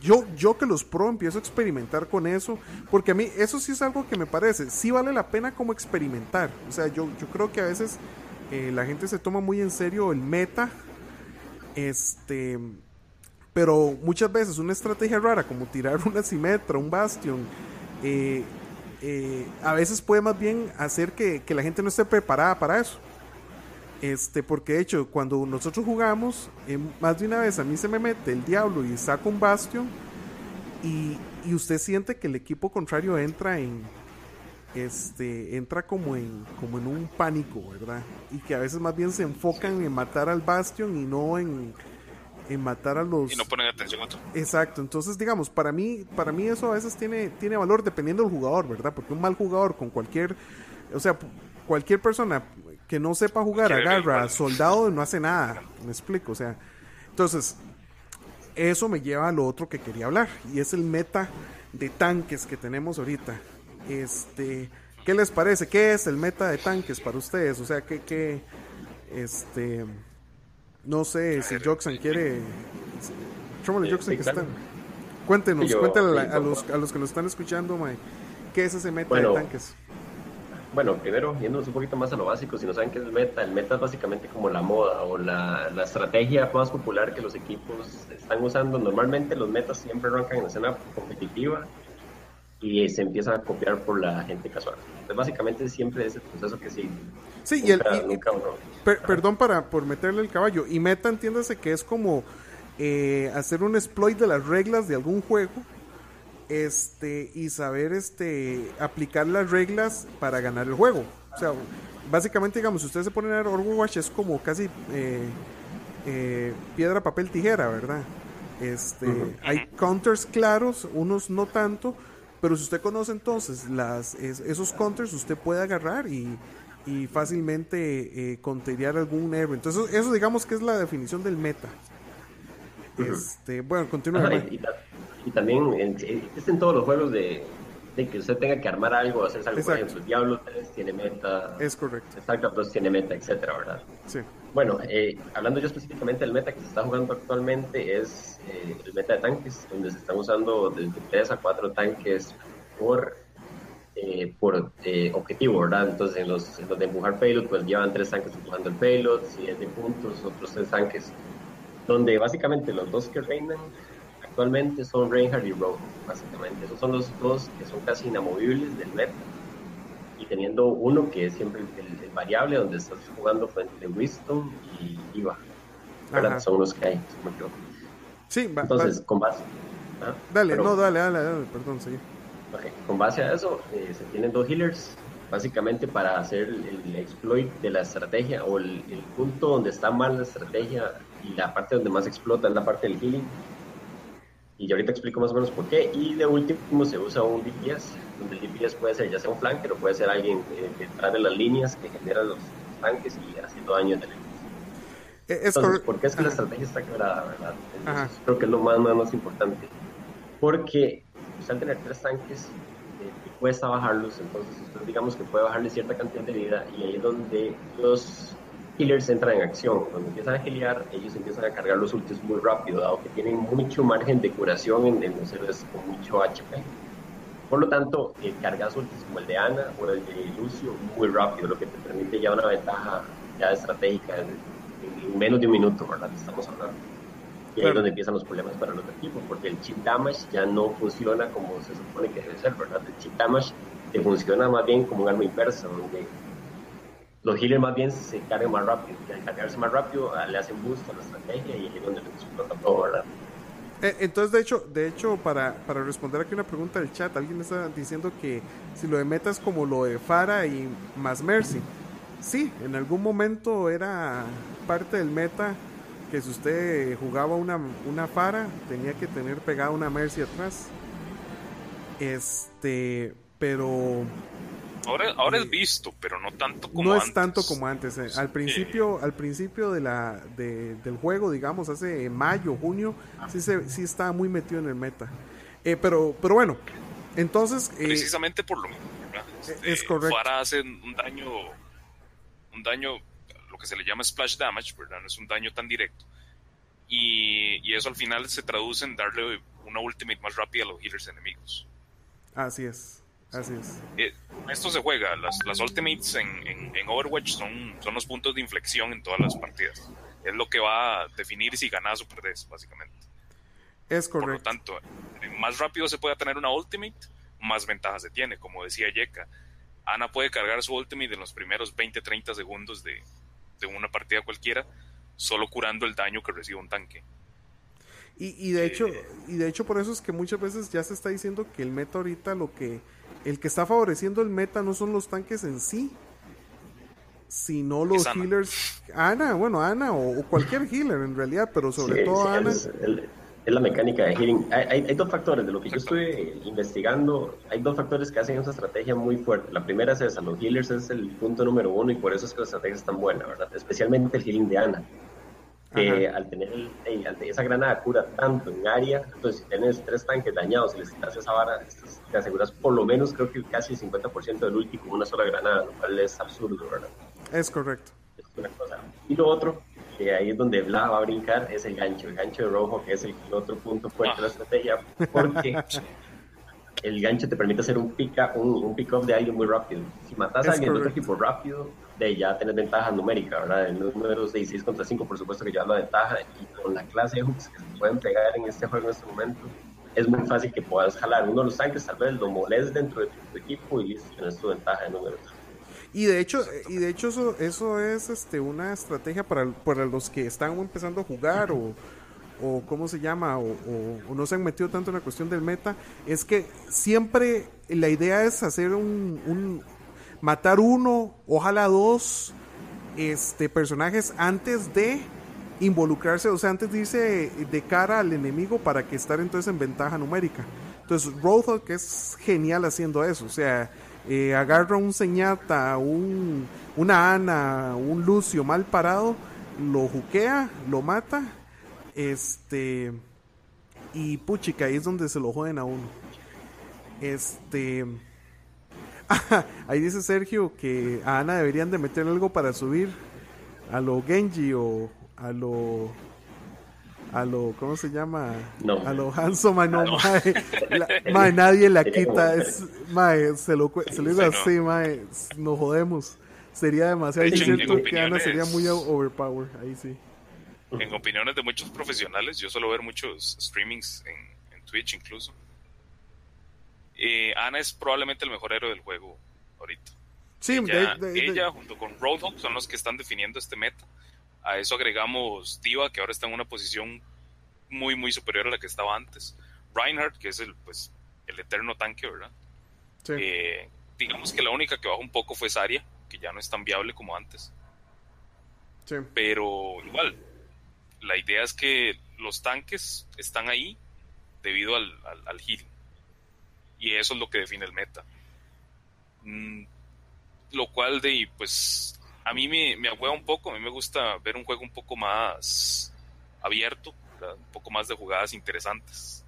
yo, yo que los pro empiezo a experimentar con eso, porque a mí eso sí es algo que me parece, sí vale la pena como experimentar. O sea, yo, yo creo que a veces eh, la gente se toma muy en serio el meta, este, pero muchas veces una estrategia rara como tirar una simetra, un bastion, eh, eh, a veces puede más bien hacer que, que la gente no esté preparada para eso. Este, porque de hecho, cuando nosotros jugamos, más de una vez a mí se me mete el diablo y saca un bastion y, y, usted siente que el equipo contrario entra en este entra como en como en un pánico, ¿verdad? Y que a veces más bien se enfocan en matar al bastion y no en, en matar a los y no ponen atención a otro. Exacto, entonces digamos, para mí para mí eso a veces tiene tiene valor dependiendo del jugador, ¿verdad? Porque un mal jugador con cualquier o sea, cualquier persona que no sepa jugar agarra soldado no hace nada. Me explico, o sea. Entonces, eso me lleva a lo otro que quería hablar. Y es el meta de tanques que tenemos ahorita. Este. ¿Qué les parece? ¿Qué es el meta de tanques para ustedes? O sea, ¿qué, qué este, no sé si Joxan quiere, Joxan que están, cuéntenos, cuéntenle a, los, a los que nos están escuchando, ¿qué es ese meta de tanques? Bueno, primero, yéndonos un poquito más a lo básico, si no saben qué es el meta, el meta es básicamente como la moda o la, la estrategia más popular que los equipos están usando. Normalmente los metas siempre arrancan en la escena competitiva y se empiezan a copiar por la gente casual. Entonces, básicamente siempre es el proceso que sí. Sí, y, el, perdón para por meterle el caballo. Y meta, entiéndase que es como eh, hacer un exploit de las reglas de algún juego este y saber este aplicar las reglas para ganar el juego. O sea, básicamente digamos, si ustedes se ponen a ver Overwatch es como casi eh, eh, piedra, papel, tijera, ¿verdad? Este, hay counters claros, unos no tanto, pero si usted conoce entonces las esos counters, usted puede agarrar y, y fácilmente eh, algún héroe. Entonces, eso digamos que es la definición del meta. Este, bueno, continúa y también es en todos los juegos de, que usted tenga que armar algo, hacer algo. Por ejemplo, Diablo 3 tiene meta. Es correcto. Exacto, 2 tiene meta, etcétera, ¿verdad? Sí. Bueno, eh, hablando yo específicamente del meta que se está jugando actualmente, es eh, el meta de tanques, donde se están usando desde 3 a 4 tanques por, eh, por objetivo, ¿verdad? Entonces, en los, en los de empujar payload, pues llevan 3 tanques empujando el payload, 7 puntos, otros 3 tanques, donde básicamente los dos que reinan actualmente son Reinhardt y Rogue, básicamente. Esos son los dos que son casi inamovibles del meta. Y teniendo uno que es siempre el, variable, donde estás jugando frente de Wisdom y Iva. Son los que hay, Sí, Entonces, con base. ¿ah? Dale, no, dale, dale, dale, perdón, sí. Okay. Con base a eso, eh, se tienen dos healers, básicamente para hacer el, exploit de la estrategia o el, el, punto donde está mal la estrategia y la parte donde más explota es la parte del healing y yo ahorita explico más o menos por qué. Y de último se usa un DPS, donde el DPS puede ser ya sea un flanker o puede ser alguien que trae las líneas que genera los tanques y haciendo daño en el eh, Entonces, ¿por qué es que la estrategia está clara, verdad? creo que es lo más, más, importante. Porque pues, al tener tres tanques, eh, cuesta bajarlos, entonces usted digamos que puede bajarle cierta cantidad de vida y ahí es donde los healers entran en acción. Cuando empiezan a healear, ellos empiezan a cargar los ultis muy rápido, dado que tienen mucho margen de curación en, los héroes con mucho HP. Por lo tanto, eh, cargas ultis como el de Ana o el de Lucio muy rápido, lo que te permite ya una ventaja ya estratégica en, menos de un minuto, ¿verdad? Estamos hablando. Y ahí es donde empiezan los problemas para los equipos, porque el chip damage ya no funciona como se supone que debe ser, ¿verdad? El chip damage te funciona más bien como un arma inversa, donde los healers más bien se cargan más rápido. Al cargarse más rápido ah, le hacen boost a la estrategia y es donde les explota todo, ¿verdad? Eh, entonces, de hecho, de hecho para, para responder aquí una pregunta del chat, alguien está diciendo que si lo de meta es como lo de Fara y más Mercy. Sí, en algún momento era parte del meta que si usted jugaba una, una Fara, tenía que tener pegada una Mercy atrás. Este, pero Ahora, ahora es visto, pero no tanto como no antes. es tanto como antes. eh. Al principio, al principio de la, de- del juego, digamos, hace mayo, junio, sí, se, sí estaba muy metido en el meta. Eh, pero, pero bueno, entonces, eh, Precisamente por lo mismo. Este, es correcto. Fara hace un daño, un daño, lo que se le llama splash damage, ¿verdad? No es un daño tan directo. Y, y eso al final se traduce en darle una ultimate más rápida a los healers enemigos. así es, así es. Eh, esto se juega, las, las ultimates en, en- en Overwatch son, son los puntos de inflexión en todas las partidas. Es lo que va a definir si ganas o perdés, básicamente. Es Por lo correcto. tanto, eh, más rápido se puede tener una ultimate, más ventaja se tiene. Como decía Yeka, Ana puede cargar su ultimate en los primeros 20-30 segundos de, de una partida cualquiera, solo curando el daño que recibe un tanque. Y, y de hecho, y de hecho por eso es que muchas veces ya se está diciendo que el meta ahorita lo que el que está favoreciendo el meta no son los tanques en sí, sino los Ana. healers. Ana, bueno, Ana o, o cualquier healer en realidad, pero sobre Sí, todo sí, Ana. Es, el- es la mecánica de healing. Hay, hay- hay dos factores, de lo que yo estoy investigando, hay dos factores que hacen esa estrategia muy fuerte. La primera es esa, los healers es el punto número uno y por eso es que la estrategia es tan buena, ¿verdad? Especialmente el healing de Ana. Que al tener el- al esa granada cura tanto en área, entonces si tienes tres tanques dañados y les quitas esa vara, te aseguras por lo menos creo que casi el 50% del ulti con una sola granada, lo cual es absurdo, ¿verdad? Es correcto. es una cosa. Y lo otro, que ahí es donde Bla va a brincar, es el gancho, el gancho de rojo, que es el otro punto fuerte de la estrategia, porque el gancho te permite hacer un pick up, un, un pick de alguien muy rápido. Si matas a alguien de otro equipo rápido, de ya tenés ventaja numérica, ¿verdad? En los números de 6 contra 5, por supuesto que ya la ventaja, y con la clase de hooks que se pueden pegar en este juego en este momento, es muy fácil que puedas jalar uno de los tanques, tal vez lo moles dentro de tu equipo y listo, tienes tu ventaja de números. Y de hecho, y de hecho eso, eso es este una estrategia para, para los que están empezando a jugar o, o cómo se llama, o, o- o no se han metido tanto en la cuestión del meta, es que siempre la idea es hacer un, un- matar uno, ojalá dos este personajes antes de involucrarse, o sea, antes de irse de cara al enemigo para que estar entonces en ventaja numérica. Entonces, Roadhog es genial haciendo eso, o sea, eh, agarra un Señata, un, una Ana, un Lucio mal parado, lo juquea, lo mata, este, y puchica, ahí es donde se lo joden a uno. Este, ahí dice Sergio que a Ana deberían de meter algo para subir a lo Genji o a lo a lo ¿cómo se llama? No. A lo Hanzo mae, no, No. mae. La- mae, nadie la quita, es, mae, se lo, cue- se lo digo Sí, no. así, mae, nos jodemos. Sería demasiado De hecho, en que Ana sería muy overpower, ahí sí. En opiniones de muchos profesionales, yo suelo ver muchos streamings en, en Twitch incluso. Eh, Ana es probablemente el mejor héroe del juego ahorita. Sí, Ella, de- de- de- ella junto con Roadhog son los que están definiendo este meta. A eso agregamos Diva, que ahora está en una posición muy, muy superior a la que estaba antes. Reinhardt, que es el, pues, el eterno tanque, ¿verdad? sí. Eh, digamos que la única que bajó un poco fue Zarya, que ya no es tan viable como antes. sí. Pero igual, la idea es que los tanques están ahí debido al, al, al healing. Y eso es lo que define el meta. Mm, lo cual de pues a mí me, me un poco, a mí me gusta ver un juego un poco más abierto, un poco más de jugadas interesantes.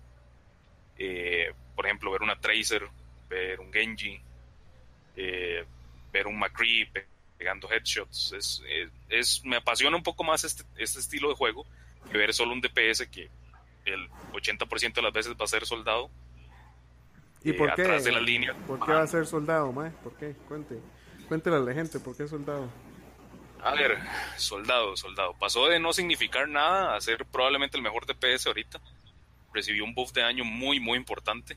Eh, por ejemplo, ver una Tracer, ver un Genji, eh, ver un McCree pe- pegando headshots. Es, es, es- me apasiona un poco más este, este estilo de juego que ver solo un DPS que el 80% de las veces va a ser soldado. ¿Y eh, por qué? atrás de la línea. ¿Por qué va a ser soldado, mae? ¿Por qué? Cuente. Cuéntele a la gente, ¿por qué soldado? A ver, soldado, soldado. Pasó de no significar nada a ser probablemente el mejor DPS ahorita. Recibió un buff de daño muy, muy importante.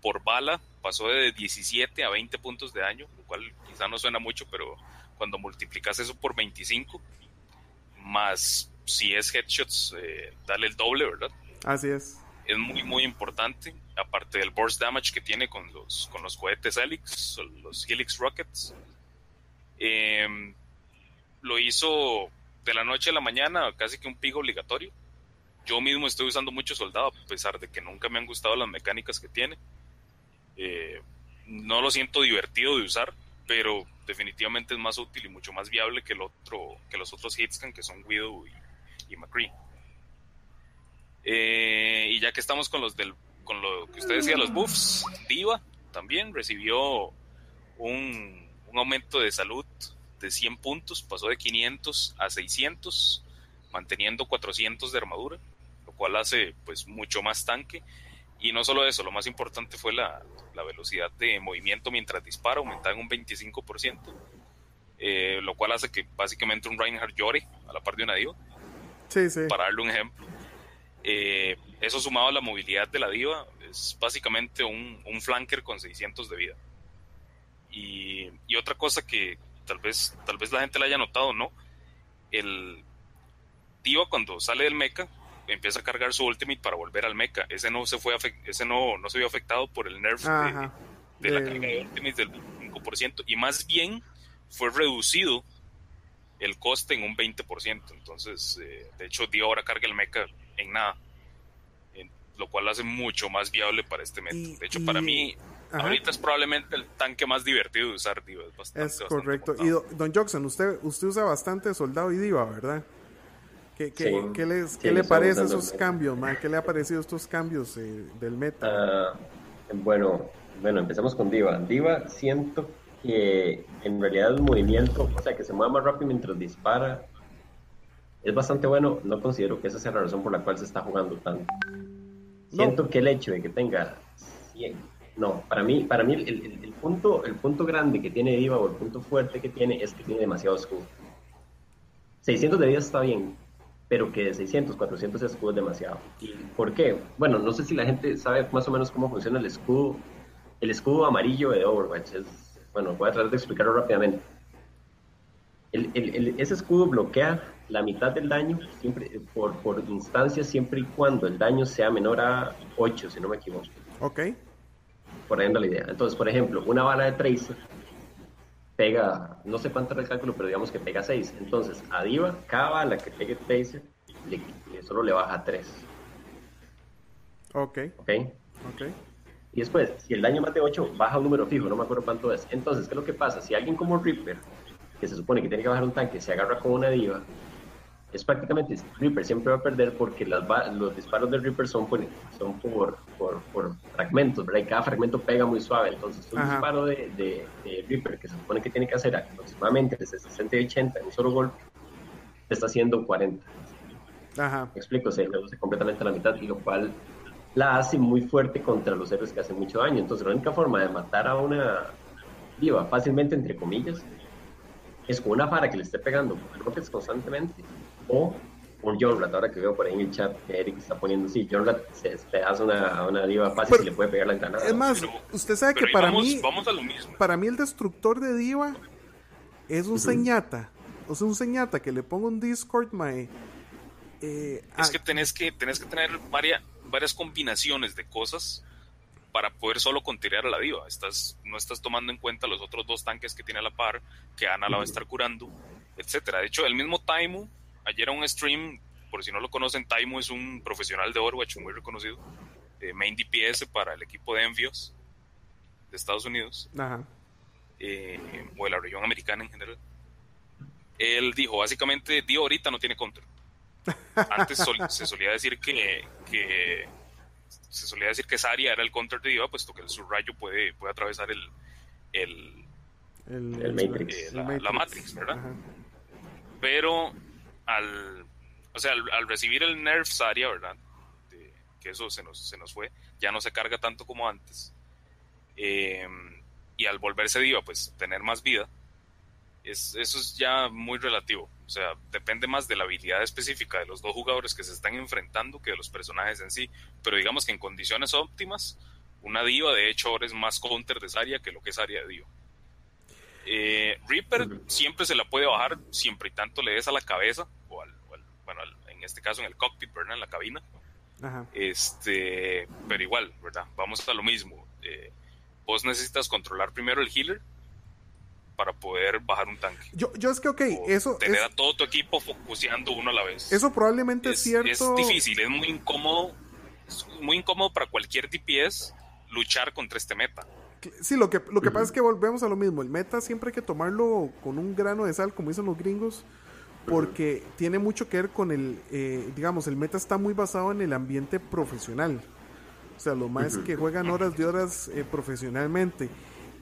Por bala pasó de 17 a 20 puntos de daño, lo cual quizá no suena mucho, pero cuando multiplicas eso por 25, más si es headshots, eh, dale el doble, ¿verdad? Así es. Es muy, muy importante, aparte del burst damage que tiene con los, con los cohetes Helix, los Helix Rockets. Em, lo hizo de la noche a la mañana, casi que un pico obligatorio. Yo mismo estoy usando mucho soldado, a pesar de que nunca me han gustado las mecánicas que tiene. Eh, no lo siento divertido de usar, pero definitivamente es más útil y mucho más viable que el otro, que los otros hitscan que son Widow y, McCree. Eh, y ya que estamos con los del, con lo que usted decía, los buffs, Diva también recibió un, un aumento de salud de 100 puntos, pasó de 500 a 600, manteniendo 400 de armadura, lo cual hace pues mucho más tanque. Y no solo eso, lo más importante fue la, la velocidad de movimiento mientras dispara, aumentada en un 25%, eh, lo cual hace que básicamente un Reinhardt llore a la par de una diva. Sí, sí. Para darle un ejemplo. Eh, eso sumado a la movilidad de la diva, es básicamente un, un flanker con 600 de vida. Y, y, otra cosa que tal vez, tal vez la gente la haya notado, ¿no? El diva cuando sale del mecha empieza a cargar su ultimate para volver al mecha. Ese no se fue ese no, no se vio afectado por el nerf de, la carga de ultimate del 5% y más bien fue reducido el coste en un 20%. Entonces, eh, de hecho, Dio ahora carga el mecha en nada, lo cual hace mucho más viable para este método. De hecho, para mí, ahorita es probablemente el tanque más divertido de usar Diva. Es, bastante, es correcto. y Don Jackson, usted, usted usa bastante Soldado y Diva, ¿verdad? ¿Qué, qué, les, ¿qué le parece esos cambios, man? ¿Qué le ha parecido estos cambios eh, del meta? Ah, bueno, bueno, empezamos con Diva. Diva siento que en realidad el movimiento, o sea, que se mueva más rápido mientras dispara, es bastante bueno. No considero que esa sea la razón por la cual se está jugando tanto. Siento que el hecho de que tenga 100, no, para mí, para mí el, el, punto, el punto grande que tiene Diva o el punto fuerte que tiene es que tiene demasiado escudo. 600 de vida está bien, pero que de 600, 400 escudos es demasiado. ¿Y por qué? Bueno, no sé si la gente sabe más o menos cómo funciona el escudo, el escudo amarillo de Overwatch. bueno, voy a tratar de explicarlo rápidamente. El, el, ese escudo bloquea la mitad del daño siempre por, por instancias siempre y cuando el daño sea menor a 8, si no me equivoco. Ok. Por ahí anda la idea. Entonces, por ejemplo, una bala de Tracer pega, no sé cuánto era el cálculo, pero digamos que pega 6. Entonces, a Diva, cada bala que pegue Tracer, le, solo le baja 3. Ok. Ok. Y después, si el daño mate 8, baja un número fijo, no me acuerdo cuánto es. Entonces, ¿qué es lo que pasa? Si alguien como Reaper, que se supone que tiene que bajar un tanque, se agarra con una diva, es prácticamente Reaper siempre va a perder porque las, los disparos de Reaper son, por, son por, por, fragmentos, ¿verdad? Y cada fragmento pega muy suave. Entonces, un disparo de, de, Reaper que se supone que tiene que hacer aproximadamente desde 60 y 80 en un solo golpe, está haciendo 40. Ajá. Me explico, se reduce completamente a la mitad, y lo cual la hace muy fuerte contra los héroes que hacen mucho daño. Entonces, la única forma de matar a una diva fácilmente, entre comillas, es con una fara que le esté pegando rockets constantemente o un John ahora que veo por ahí en el chat que Eric está poniendo, sí, John se despedaza una, una diva fácil y le puede pegar la granada. Es más, usted sabe que para mí, vamos a lo mismo. para mí el destructor de diva es un señata, o sea, un señata que le pongo un Discord, my, eh, es que tenés que tenés que tener varias, varias combinaciones de cosas para poder solo contirar a la diva. Estás, no estás tomando en cuenta los otros dos tanques que tiene a la par, que Ana la va a estar curando, etcétera. De hecho, el mismo Taimu ayer a un stream, por si no lo conocen, Taimo es un profesional de Overwatch muy reconocido, main DPS para el equipo de Envios de Estados Unidos, eh, o de la región americana en general. Él dijo, básicamente, Dio ahorita no tiene counter. Antes se solía decir que, que se solía decir que Saria era el counter de Diva, puesto que su rayo puede, puede atravesar el, el, el, Matrix. Eh, la, Matrix, ¿verdad? Pero al, o sea, al, recibir el nerf Saria, ¿verdad? que eso se nos, se nos fue, ya no se carga tanto como antes. Em, y al volverse diva, pues tener más vida, es, eso es ya muy relativo. O sea, depende más de la habilidad específica de los dos jugadores que se están enfrentando que de los personajes en sí. Pero digamos que en condiciones óptimas, una diva de hecho ahora es más counter de Saria que lo que es Saria de diva. Eh, Reaper siempre se la puede bajar siempre y tanto le des a la cabeza, o al, bueno, en este caso en el cockpit, ¿verdad? En la cabina. Este, pero igual, ¿verdad? Vamos a lo mismo. Eh, vos necesitas controlar primero el healer para poder bajar un tanque. Yo, yo es que, ok, eso. Tener a todo tu equipo focuseando uno a la vez. Eso probablemente es, cierto. Es difícil, es muy incómodo. Es muy incómodo para cualquier DPS luchar contra este meta. Sí, lo que, lo que pasa es que volvemos a lo mismo. El meta siempre hay que tomarlo con un grano de sal, como dicen los gringos, porque tiene mucho que ver con el, eh, digamos, el meta está muy basado en el ambiente profesional. O sea, los más que juegan horas de horas eh, profesionalmente.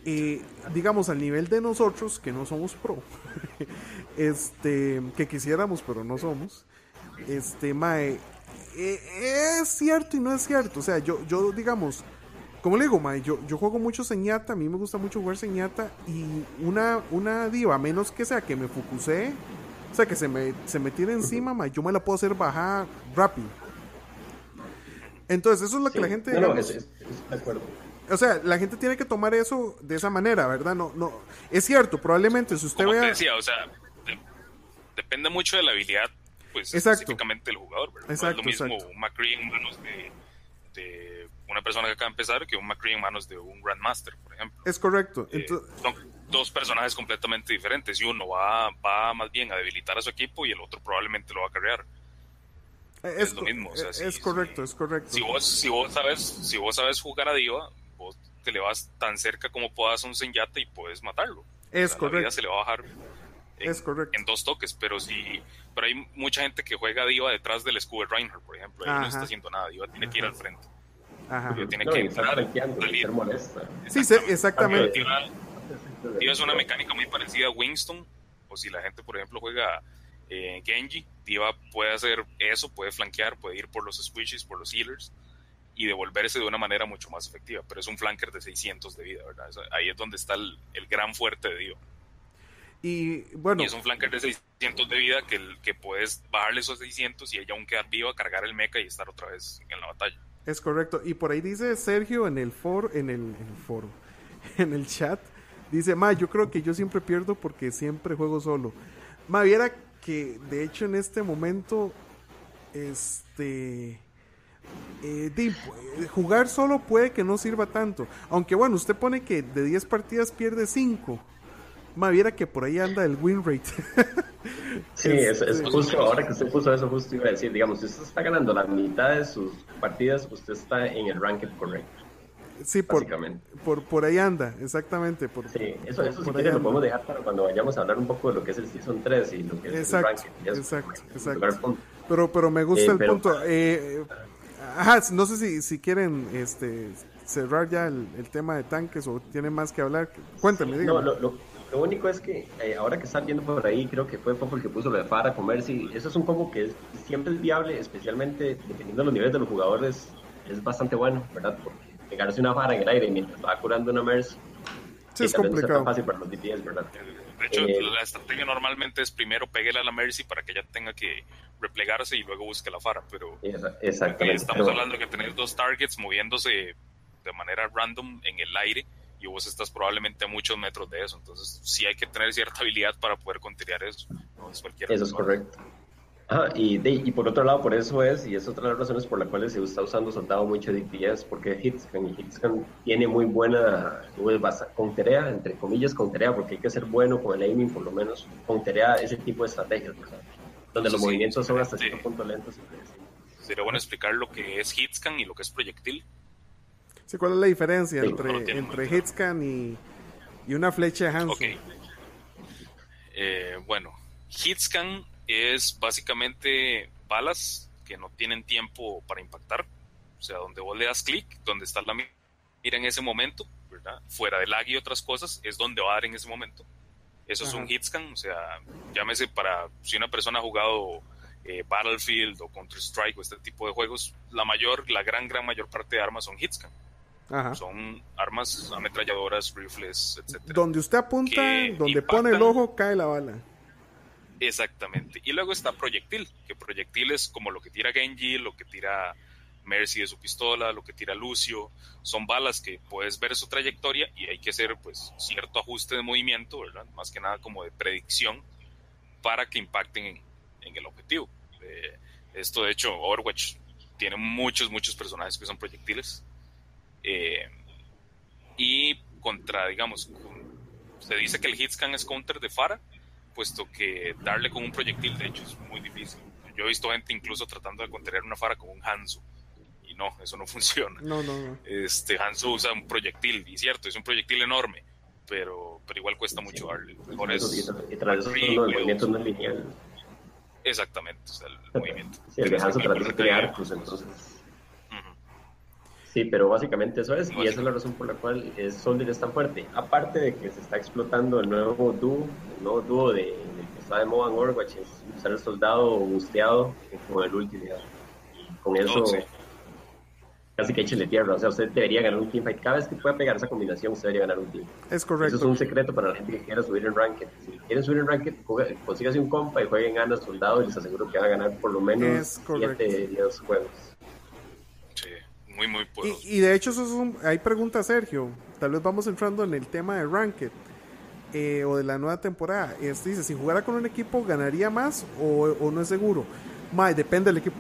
Eh, digamos, al nivel de nosotros, que no somos pro, este, que quisiéramos, pero no somos, este, mae, eh, es cierto y no es cierto. O sea, yo, yo digamos, como le digo, mae, yo, yo juego mucho señata, a mí me gusta mucho jugar señata, y una, una diva, a menos que sea que me focusee, o sea, que se me, se me tire encima, mae, yo me la puedo hacer bajar rápido. Entonces, eso es lo que la gente. No, no, es, de acuerdo. O sea, la gente tiene que tomar eso de esa manera, ¿verdad? No, no. Es cierto, probablemente si usted Como vea. decía, o sea, depende mucho de la habilidad, pues, específicamente del jugador, ¿verdad? Exacto, no es lo mismo un McCree en manos de, de, una persona que acaba de empezar que un McCree en manos de un Grandmaster, por ejemplo. Es correcto. Eh, son dos personajes completamente diferentes y uno va, va más bien a debilitar a su equipo y el otro probablemente lo va a carrear. Es, lo mismo. O sea, es correcto, es correcto. Si vos, si vos sabes, si vos sabes jugar a Diva, te le vas tan cerca como puedas a un Senyata y puedes matarlo. Es correcto. La vida se le va a bajar en, es correcto. en dos toques, pero si pero hay mucha gente que juega Diva detrás del escudo de Reinhardt, por ejemplo, y no está haciendo nada, Diva tiene que ir al frente. Ajá. tiene que entrar, ser molesta. Sí, exactamente. Diva es una mecánica muy parecida a Winston, o si la gente, por ejemplo, juega eh, Genji, Diva puede hacer eso, puede flanquear, puede ir por los squishes, por los healers y devolverse de una manera mucho más efectiva, pero es un flanker de 600 de vida, ¿verdad? ahí es donde está el, gran fuerte de Diva. Y bueno. Y es un flanker de 600 de vida que, que puedes bajarle esos 600 y ella aún quedar viva, cargar el mecha y estar otra vez en la batalla. Es correcto. Y por ahí dice Sergio en el foro, en el, en el foro, en el chat, dice, ma, yo creo que yo siempre pierdo porque siempre juego solo. Ma, viera que de hecho en este momento, este... Eh, jugar solo puede que no sirva tanto. Aunque bueno, usted pone que de 10 partidas pierde 5. Más viera que por ahí anda el win rate. sí, es, es, este, justo, ahora que usted puso eso, justo iba a decir, digamos, si usted está ganando la mitad de sus partidas, usted está en el ranking correcto. Sí, por, por, por ahí anda, exactamente. Por, sí, eso, eso si lo podemos dejar para cuando vayamos a hablar un poco de lo que es el Season 3 y lo que es el ranking. Exacto, exacto. Pero, pero me gusta eh, el punto. Eh, ajá, no sé si, si quieren este, cerrar ya el, el, tema de tanques o tienen más que hablar. Cuéntame, No, lo, lo, lo, único es que eh, ahora que están viendo por ahí, creo que fue Popo el que puso lo de Fara, Comerci. Eso es un combo que es, siempre es viable, especialmente dependiendo de los niveles de los jugadores. Es bastante bueno, ¿verdad? Porque pegarse una vara en el aire mientras va curando una MERS. Sí, es complicado. fácil para los DPS, ¿verdad? De hecho, eh, la estrategia normalmente es primero peguele a la Mercy para que ella tenga que replegarse y luego busque la Fara, pero exactamente. estamos hablando de que tener dos targets moviéndose de manera random en el aire y vos estás probablemente a muchos metros de eso, entonces sí hay que tener cierta habilidad para poder contener eso. No es cualquier eso es correcto y, y por otro lado, por eso es, y es otra de las razones por las cuales se está usando soldado mucho DPS, porque Hitscan, y Hitscan tiene muy buena, con tarea, entre comillas, con tarea, porque hay que ser bueno con el aiming, por lo menos, con tarea ese tipo de estrategias, ¿verdad? Donde los movimientos son hasta cierto punto lentos. Sería bueno explicar lo que es Hitscan y lo que es proyectil. Sí, ¿cuál es la diferencia entre, entre Hitscan y, y, una flecha Hanson? Ok. Eh, bueno, Hitscan es básicamente balas que no tienen tiempo para impactar. O sea, donde vos le das clic, donde está la mira en ese momento, ¿verdad? Fuera del lag y otras cosas, es donde va a dar en ese momento. Eso es un hitscan, o sea, llámese para si una persona ha jugado eh, Battlefield o Counter Strike o este tipo de juegos, la mayor, la gran, gran mayor parte de armas son hitscan. Son armas ametralladoras, rifles, etc. Donde usted apunta, donde pone el ojo, cae la bala. Exactamente. Y luego está proyectil, que proyectil es como lo que tira Genji, lo que tira Mercy de su pistola, lo que tira Lucio, son balas que puedes ver su trayectoria y hay que hacer pues cierto ajuste de movimiento, ¿verdad? Más que nada como de predicción para que impacten en, el objetivo. Eh, esto de hecho, Overwatch tiene muchos, muchos personajes que son proyectiles. Eh, y contra, digamos, se dice que el hitscan es counter de Fara, puesto que darle con un proyectil, de hecho, es muy difícil. Yo he visto gente incluso tratando de contener una Fara con un Hanzo. Y no, eso no funciona. No, no, no. Este Hanzo usa un proyectil, y cierto, es un proyectil enorme, pero, pero igual cuesta mucho darle. Mejor es. Y tras eso, los movimientos no lineal. Exactamente, o sea, el movimiento. Sí, el de Hanzo trata de crear, pues entonces. Sí, pero básicamente eso es, y esa es la razón por la cual es Soldier es tan fuerte. Aparte de que se está explotando el nuevo dúo, el nuevo dúo de, que está de moda en Overwatch, es usar el soldado busteado como el último. Y con eso, casi que échele tierra. O sea, usted debería ganar un teamfight. Cada vez que pueda pegar esa combinación, usted debería ganar un team. Es correcto. Eso es un secreto para la gente que quiera subir en Ranked. Si quieren subir en Ranked, consígase un compa y jueguen ganas soldado y les aseguro que van a ganar por lo menos 7 10 juegos muy, muy. Y, de hecho, eso es un, hay pregunta, Sergio. Tal vez vamos entrando en el tema de Ranked eh, o de la nueva temporada. Este dice: si jugara con un equipo, ¿ganaría más o, no es seguro? Mae, depende del equipo.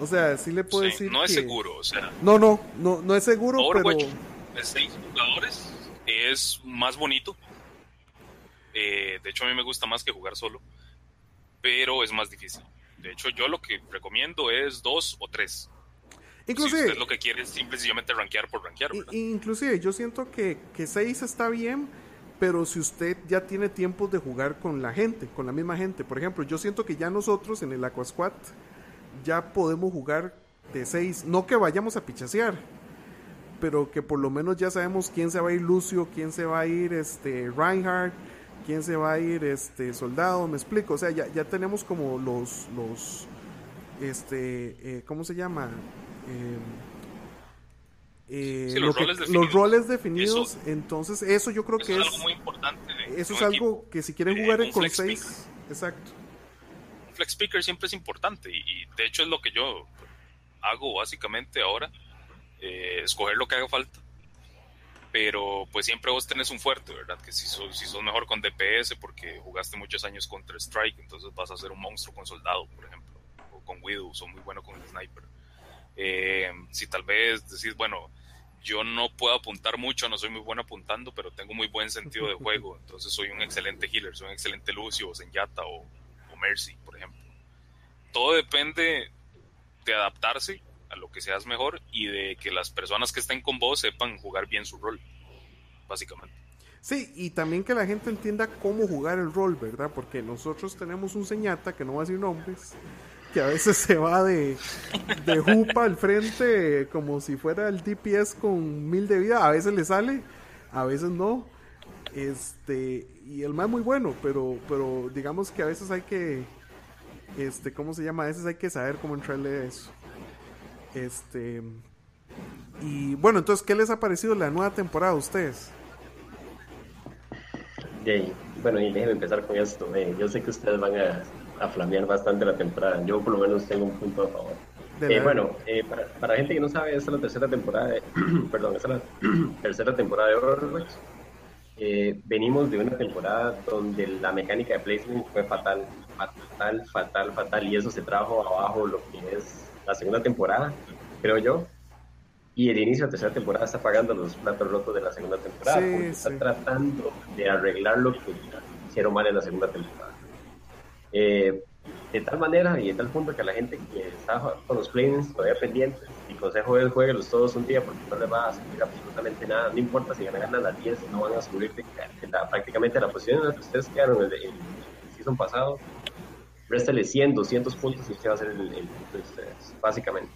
O sea, sí le puedo decir. No es seguro, o sea. No, no, no, no es seguro, pero. De seis jugadores es más bonito. Eh, de hecho, a mí me gusta más que jugar solo. Pero es más difícil. De hecho, yo lo que recomiendo es dos o tres. Inclusive, si usted lo que quiere es simplemente rankear por rankear. Inclusive, yo siento que, que 6 está bien, pero si usted ya tiene tiempo de jugar con la gente, con la misma gente. Por ejemplo, yo siento que ya nosotros en el Aqua Squad ya podemos jugar de 6. No que vayamos a pichasear, pero que por lo menos ya sabemos quién se va a ir Lucio, quién se va a ir este Reinhardt, quién se va a ir este Soldado, me explico. O sea, ya, ya tenemos como los, los este, eh, ¿cómo se llama? Eh, eh, los, roles definidos, entonces eso yo creo que es, algo muy importante. eso es algo que si quieren jugar en con 6, exacto. Un flex speaker siempre es importante y, de hecho es lo que yo hago básicamente ahora, eh, escoger lo que haga falta. Pero pues siempre vos tenés un fuerte, ¿verdad? Que si sos, si sos mejor con DPS porque jugaste muchos años contra Strike, entonces vas a ser un monstruo con soldado, por ejemplo, o con Widow, son muy bueno con el sniper eh, si tal vez decís, bueno, yo no puedo apuntar mucho, no soy muy bueno apuntando, pero tengo muy buen sentido de juego, entonces soy un excelente healer, soy un excelente Lucio, o Zenyatta o, o Mercy, por ejemplo. Todo depende de adaptarse a lo que seas mejor y de que las personas que estén con vos sepan jugar bien su rol, básicamente. Sí, y también que la gente entienda cómo jugar el rol, ¿verdad? Porque nosotros tenemos un Señata, que no va a decir nombres, que a veces se va de, de jupa al frente como si fuera el DPS con mil de vida. A veces le sale, a veces no. Este, y el más muy bueno, pero, pero digamos que a veces hay que, este, ¿cómo se llama? A veces hay que saber cómo entrarle a eso. Este, y bueno, entonces, ¿qué les ha parecido la nueva temporada a ustedes? bueno, y déjenme empezar con esto. Yo sé que ustedes van a a flamear bastante la temporada. Yo por lo menos tengo un punto a favor. Eh, bueno, eh, para, para, gente que no sabe, esta es la tercera temporada, de, perdón, esta es la tercera temporada de Overwatch. Eh, venimos de una temporada donde la mecánica de placement fue fatal, fatal, fatal, fatal, y eso se trajo abajo lo que es la segunda temporada, creo yo. Y el inicio de la tercera temporada está pagando los platos rotos de la segunda temporada, porque está tratando de arreglar lo que hicieron mal en la segunda temporada. Eh, de tal manera y de tal punto que la gente que está con los planes todavía pendientes, y consejo es jueguelos todos un día porque no les va a servir absolutamente nada, no importa si ganan, a las 10, no van a subir de, prácticamente la posición en la que ustedes quedaron en el, el, season pasado, réstale 100, 200 puntos y usted va a ser el, el, ustedes, básicamente.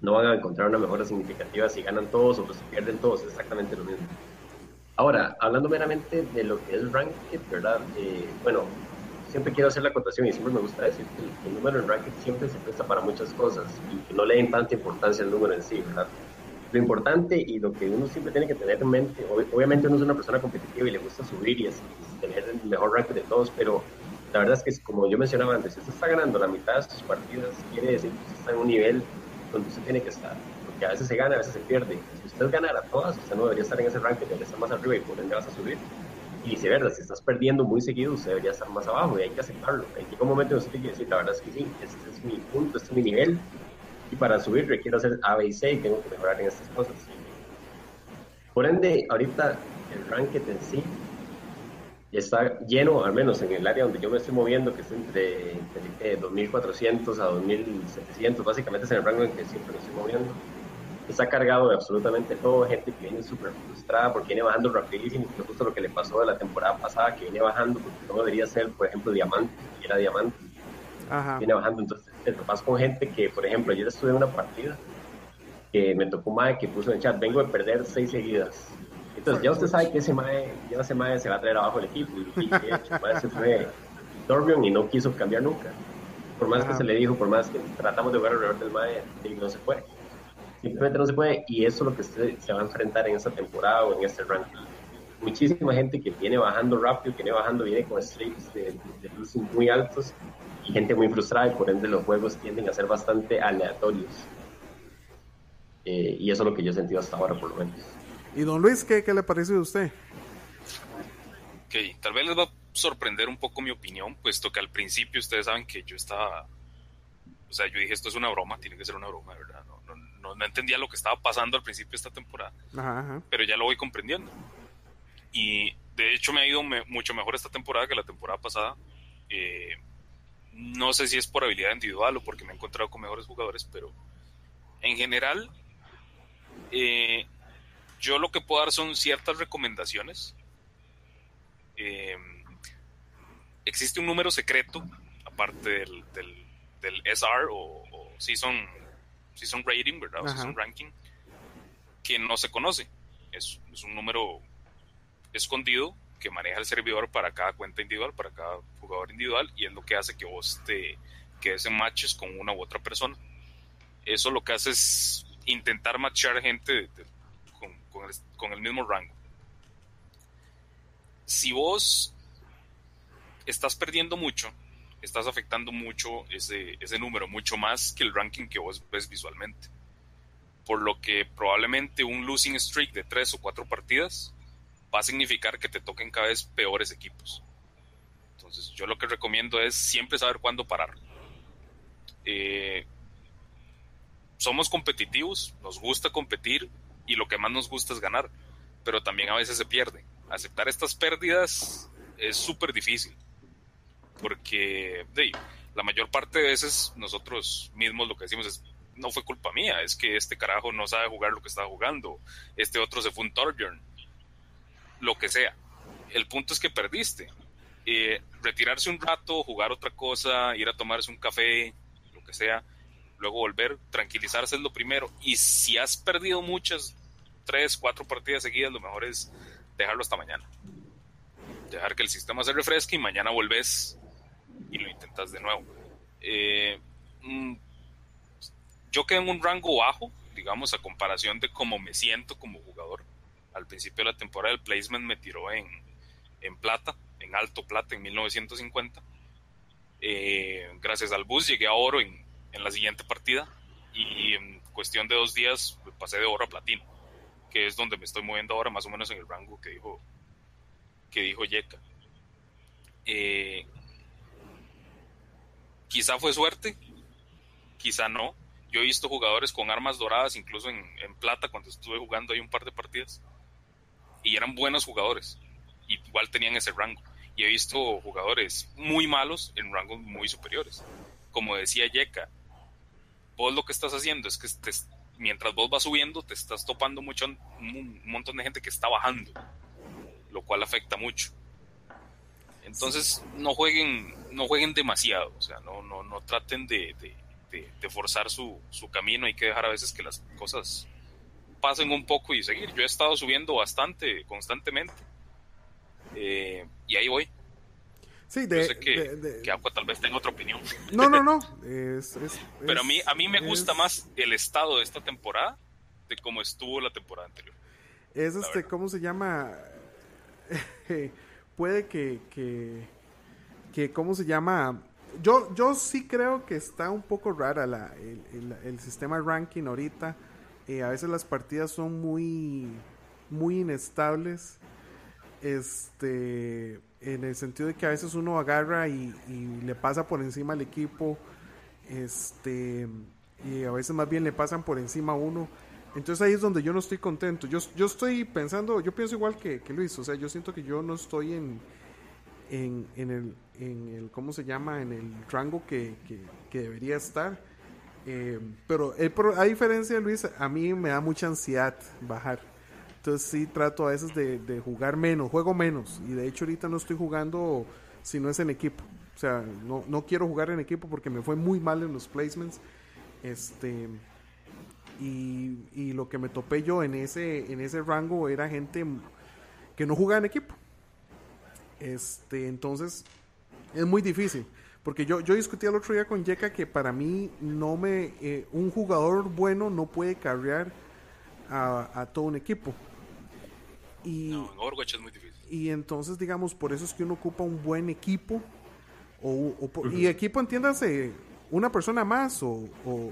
No van a encontrar una mejora significativa si ganan todos o si pierden todos, exactamente lo mismo. Ahora, hablando meramente de lo que es Ranked, ¿verdad? Eh, bueno, siempre quiero hacer la acotación y siempre me gusta decir que el, número en ranked siempre se presta para muchas cosas y que no le den tanta importancia al número en sí, ¿verdad? Lo importante y lo que uno siempre tiene que tener en mente, obviamente uno es una persona competitiva y le gusta subir y, tener el mejor ranking de todos, pero la verdad es que como yo mencionaba antes, si usted está ganando la mitad de sus partidas, quiere decir que usted está en un nivel donde usted tiene que estar. Porque a veces se gana, a veces se pierde. Si usted ganara todas, usted no debería estar en ese ranking, debería estar más arriba y por ende vas a subir. Y viceversa, si estás perdiendo muy seguido, usted debería estar más abajo y hay que aceptarlo. Que un momento usted tiene que decir, la verdad es que sí, este es mi punto, este es mi nivel. Y para subir requiero hacer A, B y C y tengo que mejorar en estas cosas. Por ende, ahorita el ranking en sí está lleno, al menos en el área donde yo me estoy moviendo, que es entre, entre 2.400 a 2.700, básicamente es en el rango en que siempre me estoy moviendo. Está cargado de absolutamente todo, gente que viene súper frustrada porque viene bajando rapidísimo, que justo lo que le pasó de la temporada pasada, que viene bajando porque no debería ser, por ejemplo, diamante, era diamante. Viene bajando, entonces te topas con gente que, por ejemplo, ayer estuve en una partida que me tocó más que puso en el chat, vengo de perder seis seguidas entonces ya usted sabe que ese mae, ya ese mae se va a traer abajo el equipo. Y, y de hecho, mae se fue Dormion y no quiso cambiar nunca. Por más que se le dijo, por más que tratamos de ver alrededor del mae, no se puede. Simplemente no se puede y eso es lo que usted se va a enfrentar en esta temporada o en este ranking. Muchísima gente que viene bajando rápido, que viene bajando, viene con streaks de, de, muy altos y gente muy frustrada y por ende los juegos tienden a ser bastante aleatorios. Eh, y eso es lo que yo he sentido hasta ahora por lo menos. ¿Y don Luis, qué, qué le parece a usted? Ok, tal vez les va a sorprender un poco mi opinión, puesto que al principio ustedes saben que yo estaba, o sea, yo dije esto es una broma, tiene que ser una broma, ¿verdad? No, no, no, entendía lo que estaba pasando al principio de esta temporada, ajá, pero ya lo voy comprendiendo. Y de hecho me ha ido mucho mejor esta temporada que la temporada pasada. Eh, no sé si es por habilidad individual o porque me he encontrado con mejores jugadores, pero en general eh, yo lo que puedo dar son ciertas recomendaciones. Em, existe un número secreto, aparte del, del, SR o, season, season rating, ¿verdad? O season ranking, que no se conoce. Es, es, un número escondido que maneja el servidor para cada cuenta individual, para cada jugador individual, y es lo que hace que vos te quedes en matches con una u otra persona. Eso lo que hace es intentar matchar gente de, con el, mismo rango. Si vos estás perdiendo mucho, estás afectando mucho ese, ese número, mucho más que el ranking que vos ves visualmente. Por lo que probablemente un losing streak de tres o cuatro partidas va a significar que te toquen cada vez peores equipos. Entonces yo lo que recomiendo es siempre saber cuándo parar. Eh, somos competitivos, nos gusta competir, y lo que más nos gusta es ganar, pero también a veces se pierde. Aceptar estas pérdidas es súper difícil, porque la mayor parte de veces nosotros mismos lo que decimos es, no fue culpa mía, es que este carajo no sabe jugar lo que estaba jugando, este otro se fue un Torbjorn, lo que sea. El punto es que perdiste. Eh, retirarse un rato, jugar otra cosa, ir a tomarse un café, lo que sea, luego volver, tranquilizarse es lo primero. Y si has perdido muchas, tres, cuatro partidas seguidas, lo mejor es dejarlo hasta mañana. Dejar que el sistema se refresque y mañana volvés y lo intentas de nuevo. Eh, mm, yo quedé en un rango bajo, digamos, a comparación de cómo me siento como jugador. Al principio de la temporada el placement me tiró en, en plata, en alto plata en 1950. Eh, gracias al bus llegué a oro en, en la siguiente partida y en cuestión de dos días pasé de oro a platino, que es donde me estoy moviendo ahora más o menos en el rango que dijo que dijo Yeka. Eh, quizá fue suerte, quizá no. Yo he visto jugadores con armas doradas, incluso en, plata, cuando estuve jugando ahí un par de partidas, y eran buenos jugadores, igual tenían ese rango. Y he visto jugadores muy malos en rangos muy superiores. Como decía Yeka, vos lo que estás haciendo es que mientras vos vas subiendo, te estás topando mucho, un montón de gente que está bajando, lo cual afecta mucho. Entonces, no jueguen, no jueguen demasiado, o sea, no, no, no traten de, de, forzar su, su, camino, hay que dejar a veces que las cosas pasen un poco y seguir. Yo he estado subiendo bastante, constantemente, eh, y ahí voy. Sí, de, sé que, Aqua tal vez tenga otra opinión. No, no, no. Pero a mí, a mí me gusta más el estado de esta temporada de cómo estuvo la temporada anterior. Es este, ¿cómo se llama? Puede que, que, que, ¿cómo se llama? yo, yo sí creo que está un poco rara la, el, el, sistema ranking ahorita. Eh, a veces las partidas son muy, muy inestables. Este, en el sentido de que a veces uno agarra y, le pasa por encima al equipo. Este, y a veces más bien le pasan por encima a uno. Entonces ahí es donde yo no estoy contento. Yo, yo estoy pensando, yo pienso igual que Luis. O sea, yo siento que yo no estoy en en, en, el, en el, ¿cómo se llama? En el rango que, que, debería estar. Eh, pero a diferencia de Luis, a mí me da mucha ansiedad bajar. Entonces sí trato a veces de, de, jugar menos, juego menos. Y de hecho ahorita no estoy jugando si no es en equipo. O sea, no, no quiero jugar en equipo porque me fue muy mal en los placements. Este, y, y lo que me topé yo en ese, en ese rango era gente que no jugaba en equipo. Este, entonces, es muy difícil. Porque yo, yo discutí el otro día con Yeka que para mí no me eh, un jugador bueno no puede carrear a, todo un equipo. Y, no, en Overwatch es muy difícil. Y entonces, digamos, por eso es que uno ocupa un buen equipo. O, Y equipo, entiéndase, una persona más o,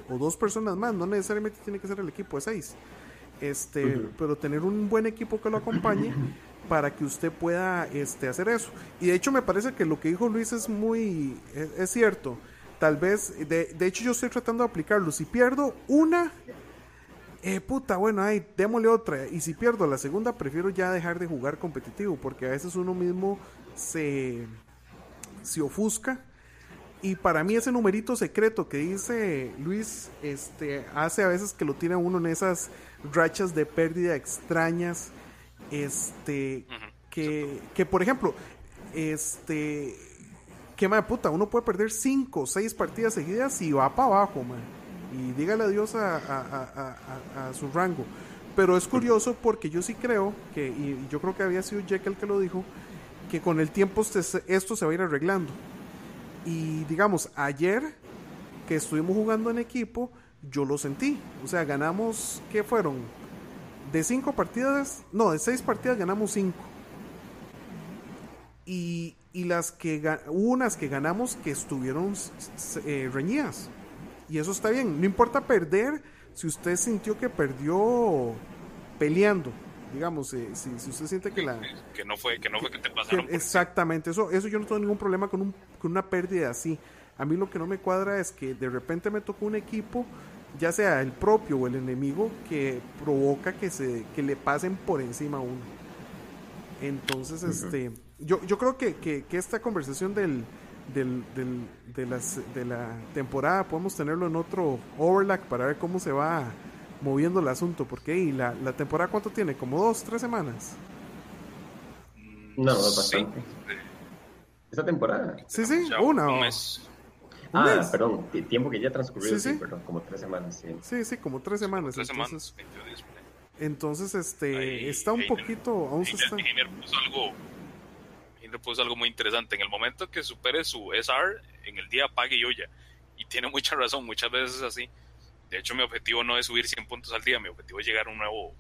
dos personas más. No necesariamente tiene que ser el equipo de seis. Este, Pero tener un buen equipo que lo acompañe para que usted pueda este, hacer eso. Y de hecho me parece que lo que dijo Luis es muy, es, cierto. Tal vez, de, de, hecho yo estoy tratando de aplicarlo. Si pierdo una, eh, puta, bueno, ahí, démosle otra. Y si pierdo la segunda, prefiero ya dejar de jugar competitivo, porque a veces uno mismo se, se ofusca. Y para mí ese numerito secreto que dice Luis, este, hace a veces que lo tiene uno en esas rachas de pérdida extrañas este, que, que por ejemplo, este, que de puta, uno puede perder cinco o seis partidas seguidas y va para abajo, man. Y dígale adiós a, a, a, su rango. Pero es curioso porque yo sí creo que, y yo creo que había sido Jack el que lo dijo, que con el tiempo esto se va a ir arreglando. Y digamos, ayer que estuvimos jugando en equipo, yo lo sentí. O sea, ganamos, ¿qué fueron? De cinco partidas, no, de seis partidas ganamos cinco. Y, y las que unas que ganamos que estuvieron eh, reñidas. Y eso está bien. No importa perder si usted sintió que perdió peleando. Digamos, eh, si, usted siente que la. Que no fue que, no fue que te pasaron. exactamente. Eso, eso yo no tengo ningún problema con, un, con una pérdida así. A mí lo que no me cuadra es que de repente me tocó un equipo ya sea el propio o el enemigo, que provoca que, se, que le pasen por encima a uno. Entonces, este, yo, yo creo que, que, esta conversación del, del, de, las, de la temporada podemos tenerlo en otro overlap para ver cómo se va moviendo el asunto, porque ¿y la, la temporada cuánto tiene? ¿Como dos, tres semanas? No, bastante. Esta temporada. Sí, sí, una. Un mes. Ah, perdón, tiempo que ya transcurrió, sí, perdón, como tres semanas, sí. Sí, sí, como tres semanas. Tres entonces, semanas, entonces, este, está un poquito, aún se está... puso algo, puso algo muy interesante, en el momento que supere su SR, en el día apague ya y tiene mucha razón, muchas veces es así. De hecho, mi objetivo no es subir 100 puntos al día, mi objetivo es llegar a un nuevo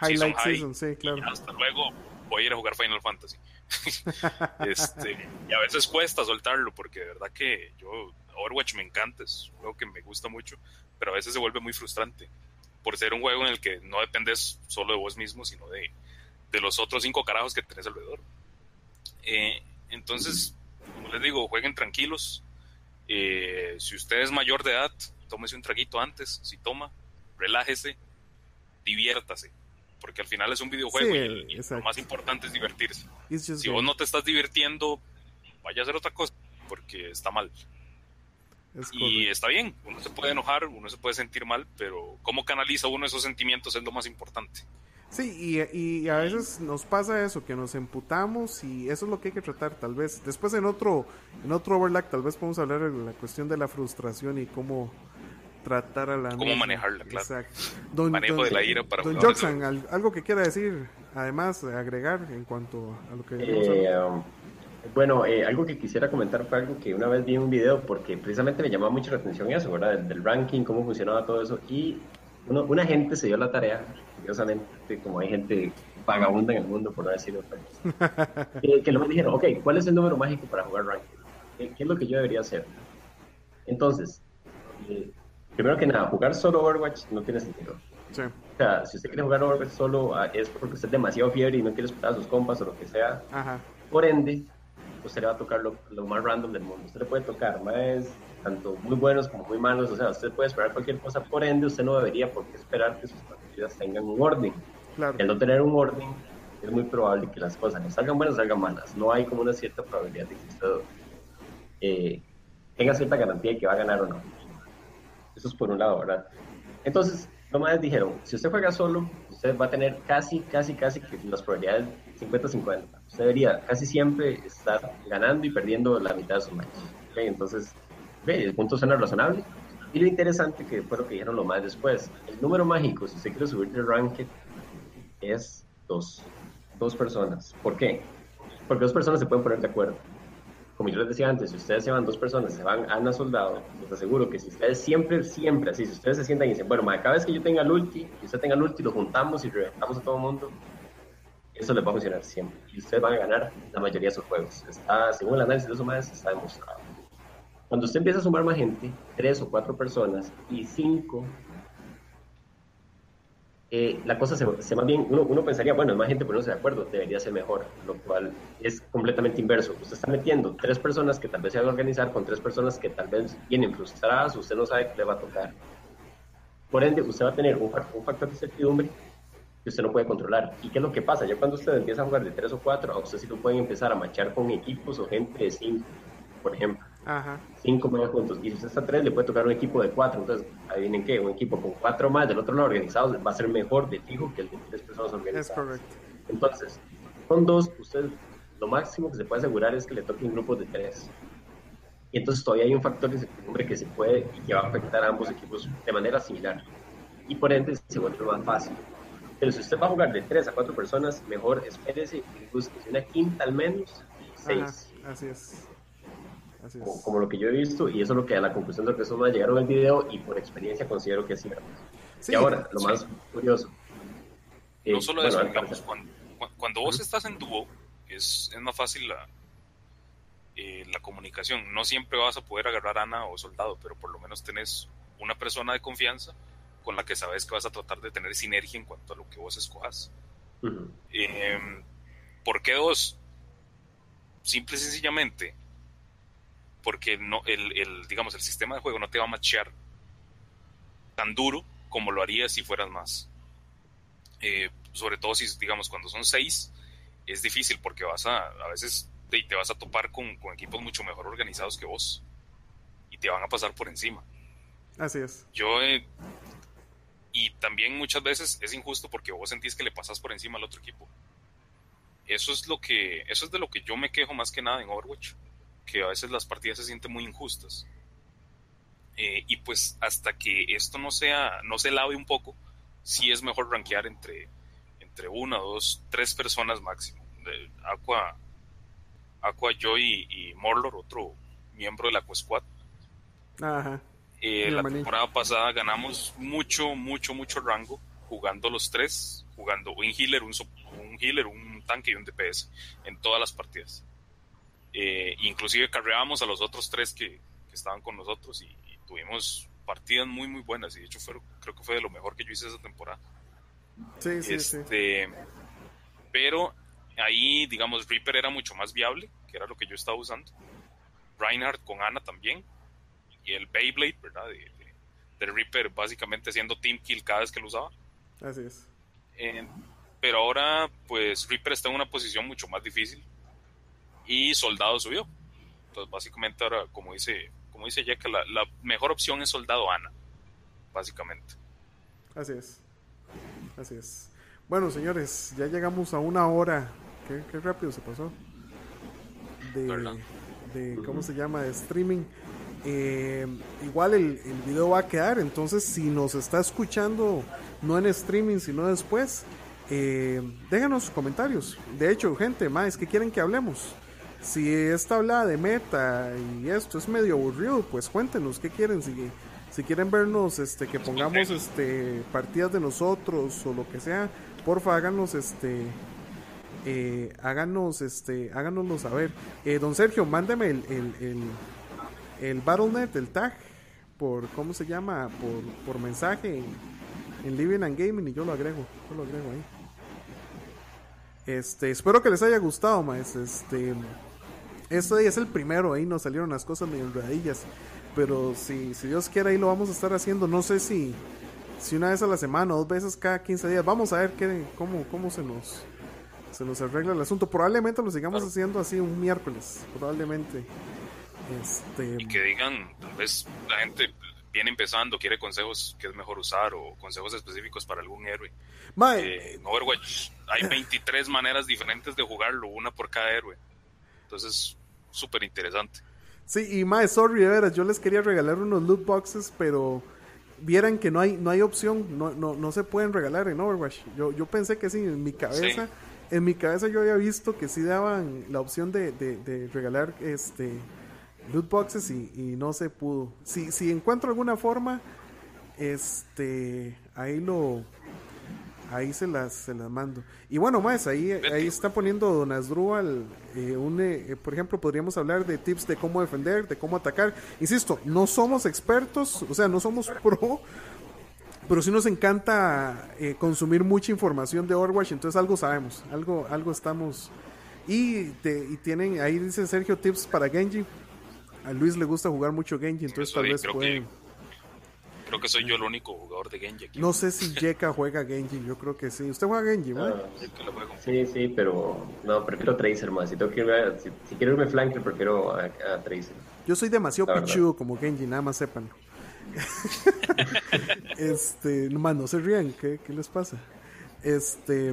Highlight season, sí, claro. hasta luego voy a ir a jugar Final Fantasy. este, y a veces cuesta soltarlo porque de verdad que yo Overwatch me encanta, es un juego que me gusta mucho, pero a veces se vuelve muy frustrante por ser un juego en el que no dependes solo de vos mismo, sino de, de los otros cinco carajos que tenés alrededor. Eh, entonces, como les digo, jueguen tranquilos. Eh, si usted es mayor de edad, tómese un traguito antes. Si toma, relájese, diviértase porque al final es un videojuego y, lo más importante es divertirse. Si vos no te estás divirtiendo, vaya a hacer otra cosa, porque está mal. Y está bien, uno se puede enojar, uno se puede sentir mal, pero cómo canaliza uno esos sentimientos es lo más importante. Sí, y, y, a veces nos pasa eso, que nos emputamos y eso es lo que hay que tratar, tal vez. Después en otro, en otro overlap, tal vez podemos hablar de la cuestión de la frustración y cómo, tratar a la cómo manejarla claro. Exacto. Don, manejo de la ira para don Joxan algo que quiera decir además agregar en cuanto a lo que eh, bueno eh, algo que quisiera comentar fue algo que una vez vi en un video porque precisamente me llamaba mucho la atención eso verdad del, ranking cómo funcionaba todo eso y una gente se dio la tarea curiosamente como hay gente vagabunda en el mundo por no decirlo pues, que, que luego dijeron ok ¿cuál es el número mágico para jugar ranking? ¿qué, es lo que yo debería hacer? Entonces, eh, primero que nada, jugar solo Overwatch no tiene sentido. Sí. O sea, si usted quiere jugar Overwatch solo ah, es porque usted es demasiado fiebre y no quiere esperar a sus compas o lo que sea. Ajá. Por ende, usted le va a tocar lo, más random del mundo. Usted le puede tocar más, tanto muy buenos como muy malos. O sea, usted puede esperar cualquier cosa. Por ende, usted no debería por qué esperar que sus partidas tengan un orden. Claro. El no tener un orden es muy probable que las cosas no salgan buenas o salgan malas. No hay como una cierta probabilidad de que usted eh, tenga cierta garantía de que va a ganar o no. Eso es por un lado, ¿verdad? Entonces, más dijeron, si usted juega solo, usted va a tener casi, casi, casi las probabilidades 50-50. Usted debería casi siempre estar ganando y perdiendo la mitad de sus matches. Entonces, ve, el punto suena razonable. Y lo interesante que fue lo que dijeron lo más después, el número mágico, si usted quiere subir de ranked, es dos. Dos personas. ¿Por qué? Porque dos personas se pueden poner de acuerdo como yo les decía antes, si ustedes se van dos personas, se van a una soldado, les aseguro que si ustedes siempre, siempre así, si ustedes se sientan y dicen, bueno, cada vez que yo tenga el ulti, y usted tenga el ulti, lo juntamos y reventamos a todo el mundo, eso les va a funcionar siempre. Y ustedes van a ganar la mayoría de sus juegos. Está, según el análisis de los más, está demostrado. Cuando usted empieza a sumar más gente, tres o cuatro personas y cinco eh, la cosa se, se, más bien, uno, uno pensaría, bueno, más gente ponerse de acuerdo, debería ser mejor, lo cual es completamente inverso. Usted está metiendo tres personas que tal vez se van a organizar con tres personas que tal vez vienen frustradas, usted no sabe qué le va a tocar. Por ende, usted va a tener un, un factor de certidumbre que usted no puede controlar. ¿Y qué es lo que pasa? Ya cuando usted empieza a jugar de tres o cuatro, a usted sí lo pueden empezar a machar con equipos o gente de cinco, por ejemplo. Ajá. Cinco más juntos. Y si usted está tres, le puede tocar un equipo de cuatro. Entonces, adivinen qué, un equipo con cuatro más del otro lado organizados va a ser mejor de fijo que el de tres personas organizadas. Es correcto. Entonces, con dos, usted lo máximo que se puede asegurar es que le toque un grupo de tres. Y entonces todavía hay un factor de certidumbre que se puede y que va a afectar a ambos equipos de manera similar. Y por ende se vuelve más fácil. Pero si usted va a jugar de tres a cuatro personas, mejor espérese y busque una quinta al menos, seis. así es como, lo que yo he visto, y eso es lo que a la conclusión de lo que eso me llegaron el video, y por experiencia considero que es cierto. y ahora, lo más curioso. no eh, solo eso, digamos, cuando, cuando, vos estás en dúo, es, es más fácil la, eh, la comunicación. No siempre vas a poder agarrar a Ana o soldado, pero por lo menos tenés una persona de confianza con la que sabes que vas a tratar de tener sinergia en cuanto a lo que vos escojas. Em, ¿Por qué dos? Simple y sencillamente, porque no, el, digamos, el sistema de juego no te va a machear tan duro como lo haría si fueras más. Eh, sobre todo si, digamos, cuando son seis, es difícil porque vas a, a veces te, te vas a topar con, equipos mucho mejor organizados que vos y te van a pasar por encima. Así es. Yo, eh, y también muchas veces es injusto porque vos sentís que le pasas por encima al otro equipo. Eso es lo que, eso es de lo que yo me quejo más que nada en Overwatch que a veces las partidas se sienten muy injustas. Eh, y pues hasta que esto no sea, no se lave un poco, sí es mejor rankear entre, entre una, dos, tres personas máximo. De Aqua, Aqua Joy y, Morlor, otro miembro de la Squad. Ajá. Eh, la temporada pasada ganamos mucho, mucho, mucho rango jugando los tres, jugando un healer, un, un healer, un tanque y un DPS en todas las partidas. Eh, inclusive carreábamos a los otros tres que, estaban con nosotros y, tuvimos partidas muy muy buenas y de hecho creo que fue de lo mejor que yo hice esa temporada. Sí, sí, este, Pero ahí, digamos, Reaper era mucho más viable, que era lo que yo estaba usando. Reinhardt con Ana también. Y el Beyblade, ¿verdad? De, Reaper básicamente haciendo team kill cada vez que lo usaba. Así es. Eh, pero ahora, pues Reaper está en una posición mucho más difícil y Soldado subió. Entonces, básicamente ahora, como dice, como dice Jack, la, mejor opción es Soldado Ana, básicamente. Así es. Así es. Bueno, señores, ya llegamos a una hora. Qué, rápido se pasó. De, ¿cómo se llama? De streaming. Eh, igual el, el, video va a quedar, entonces si nos está escuchando, no en streaming, sino después, eh, déjanos comentarios. De hecho, gente, más, que quieren que hablemos? Si esta habla de meta y esto es medio aburrido, pues cuéntenos qué quieren, si, si quieren vernos este que pongamos este partidas de nosotros o lo que sea, porfa háganos este eh, háganos, este, háganoslo saber. Eh, don Sergio, mándeme el, el, el, el Battle.net, el tag, por, ¿cómo se llama? Por, por mensaje en, Living and Gaming y yo lo agrego, yo lo agrego ahí. Este, espero que les haya gustado, más. Este, este es el primero, ahí nos salieron las cosas medio enredadillas. Pero si, si Dios quiere, ahí lo vamos a estar haciendo. No sé si, si una vez a la semana dos veces cada 15 días. Vamos a ver qué, cómo, cómo se nos se nos arregla el asunto. Probablemente lo sigamos haciendo así un miércoles, probablemente. Este... Y que digan, tal vez la gente viene empezando, quiere consejos que es mejor usar o consejos específicos para algún héroe. Eh, en Overwatch hay 23 maneras diferentes de jugarlo, una por cada héroe. Entonces, súper interesante. Sí, y más, sorry, de veras, yo les quería regalar unos loot boxes, pero vieran que no hay no hay opción, no, no, no se pueden regalar en Overwatch. Yo, yo pensé que sí, en mi cabeza en mi cabeza yo había visto que sí daban la opción de, de, regalar este loot boxes y, y, no se pudo. Si, si encuentro alguna forma, este ahí lo ahí se las se las mando. Y bueno, más ahí ahí está poniendo Don Asdrúbal eh, un, eh, por ejemplo, podríamos hablar de tips de cómo defender, de cómo atacar. Insisto, no somos expertos, o sea, no somos pro, pero sí nos encanta eh, consumir mucha información de Overwatch, entonces algo sabemos, algo, algo estamos. Y, y tienen, ahí dice Sergio, tips para Genji. A Luis le gusta jugar mucho Genji, entonces tal vez pueden. Creo que soy yo el único jugador de Genji aquí. No sé si Jeka juega Genji, yo creo que sí. ¿Usted juega Genji, ¿no? sí, sí, pero no, prefiero Tracer más. Si, tengo que irme, si, quiero irme flanker, prefiero a, Tracer. Yo soy demasiado pichudo como Genji, nada más sepan. este, nomás no se rían, ¿qué, les pasa? Este,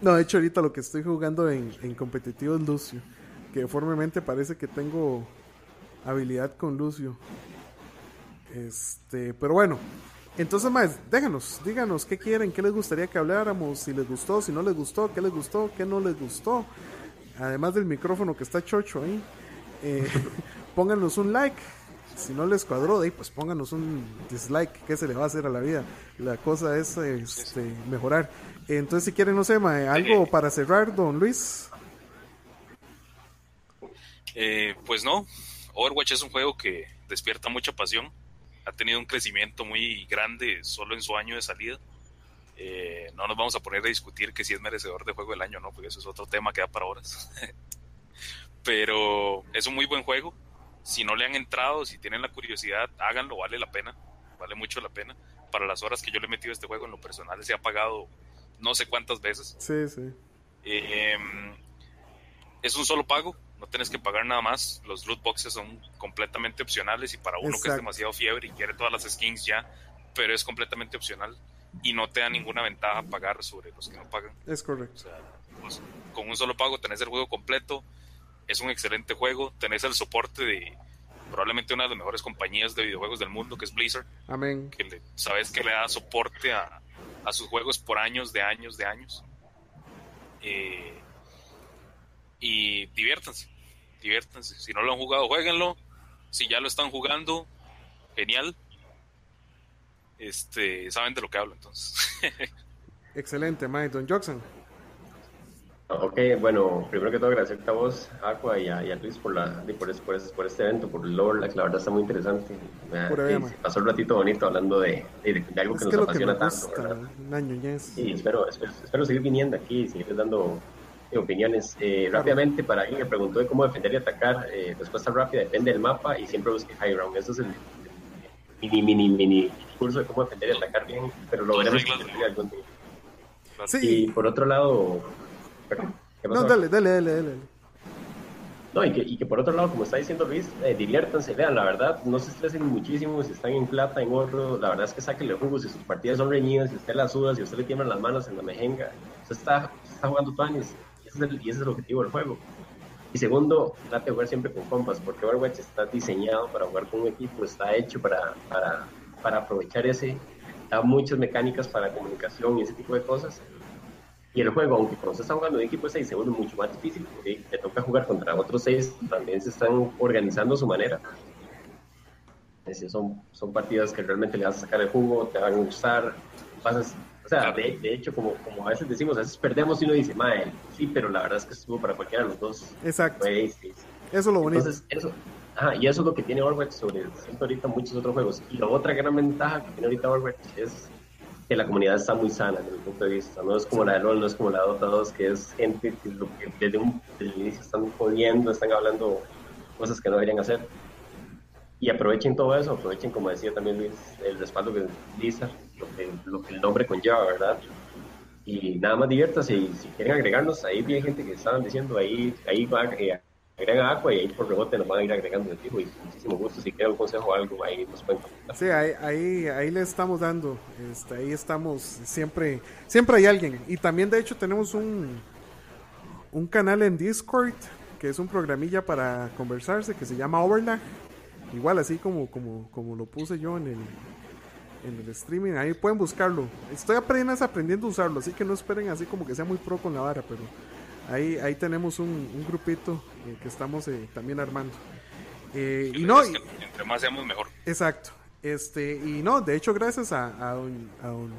no, de hecho ahorita lo que estoy jugando en, competitivo es Lucio, que deformemente parece que tengo habilidad con Lucio. Este, pero bueno, entonces más, déjanos, díganos qué quieren, qué les gustaría que habláramos, si les gustó, si no les gustó, qué les gustó, qué no les gustó. Además del micrófono que está chocho ahí, eh, pónganos un like, si no les cuadró, de ahí, pues pónganos un dislike, ¿qué se le va a hacer a la vida? La cosa es este, mejorar. Entonces, si quieren, no sé, algo para cerrar, don Luis. Eh, pues no, Overwatch es un juego que despierta mucha pasión, ha tenido un crecimiento muy grande solo en su año de salida. Eh, no nos vamos a poner a discutir que si es merecedor de juego del año no, porque eso es otro tema que da para horas. Pero es un muy buen juego, si no le han entrado, si tienen la curiosidad, háganlo, vale la pena, vale mucho la pena. Para las horas que yo le he metido a este juego en lo personal, se ha pagado no sé cuántas veces. Sí, sí. Em, es un solo pago, no tienes que pagar nada más. Los loot boxes son completamente opcionales y para uno que es demasiado fiebre y quiere todas las skins ya, pero es completamente opcional y no te da ninguna ventaja pagar sobre los que no pagan. Es correcto. O sea, pues, con un solo pago tenés el juego completo es un excelente juego. Tenés el soporte de probablemente una de las mejores compañías de videojuegos del mundo, que es Blizzard. Amén. Que sabes que le da soporte a, sus juegos por años, de años, de años. Eh, y diviértanse, diviértanse. Si no lo han jugado, jueguenlo. Si ya lo están jugando, genial. Este, saben de lo que hablo entonces. Excelente, Mike. Don Jackson. Ok, bueno, primero que todo agradecerte a vos, Aqua, y a, Luis por, la, por, por, por, este evento, por el lore, la, verdad está muy interesante. pasó un ratito bonito hablando de, de, algo que nos apasiona tanto. Y espero, espero, seguir viniendo aquí y seguir dando opiniones. Eh, rápidamente, para alguien que preguntó de cómo defender y atacar, eh, respuesta rápida, depende del mapa y siempre busque high ground. Eso es el, mini, mini, mini curso de cómo defender y atacar bien, pero lo veremos algún día. Sí. Y por otro lado, no, dale, dale, dale, dale. No, y que, y que por otro lado, como está diciendo Luis, eh, diviértanse, vean, la verdad, no se estresen muchísimo si están en plata, en oro, la verdad es que sáquenle jugo si sus partidas son reñidas, si usted las suda, si usted le tiemblan las manos en la mejenga, usted está, está jugando tuanis, y ese es el objetivo del juego. Y segundo, trate de jugar siempre con compas, porque Overwatch está diseñado para jugar con un equipo, está hecho para, para, para aprovechar ese, da muchas mecánicas para comunicación y ese tipo de cosas, y el juego, aunque cuando se está jugando en equipo 6, se vuelve mucho más difícil porque te toca jugar contra otros 6, también se están organizando a su manera. Es decir, son, son partidas que realmente le vas a sacar el jugo, te van a gustar, vas O sea, de, hecho, como, como a veces decimos, a veces perdemos y uno dice, madre, sí, pero la verdad es que estuvo para cualquiera de los dos. Exacto. Eso es lo bonito. Entonces, eso, ajá, y eso es lo que tiene Overwatch sobre ahorita muchos otros juegos. Y la otra gran ventaja que tiene ahorita Overwatch es que la comunidad está muy sana desde mi punto de vista. No es como la de LOL, no es como la de Dota 2, que es gente que, lo que desde, un, desde el inicio están jodiendo, están hablando cosas que no deberían hacer. Y aprovechen todo eso, aprovechen, como decía también Luis, el respaldo que Blizzard, lo que, el nombre conlleva, ¿verdad? Y nada más diviértase y si quieren agregarnos, ahí hay gente que estaban diciendo, ahí, ahí va, eh, agrega agua y ahí por rebote nos van a ir agregando el tipo y muchísimo gusto si quieren un consejo o algo ahí nos pueden Sí, ahí, ahí, ahí le estamos dando, este, ahí estamos, siempre, siempre hay alguien. Y también de hecho tenemos un, un canal en Discord que es un programilla para conversarse que se llama Overlag, igual así como, como, como lo puse yo en el, en el streaming, ahí pueden buscarlo, estoy apenas aprendiendo a usarlo, así que no esperen así como que sea muy pro con la vara, pero Ahí, ahí tenemos un, grupito eh, que estamos eh, también armando. Eh, y no, entre más seamos mejor. Exacto. Este, y no, de hecho, gracias a, a un, a un,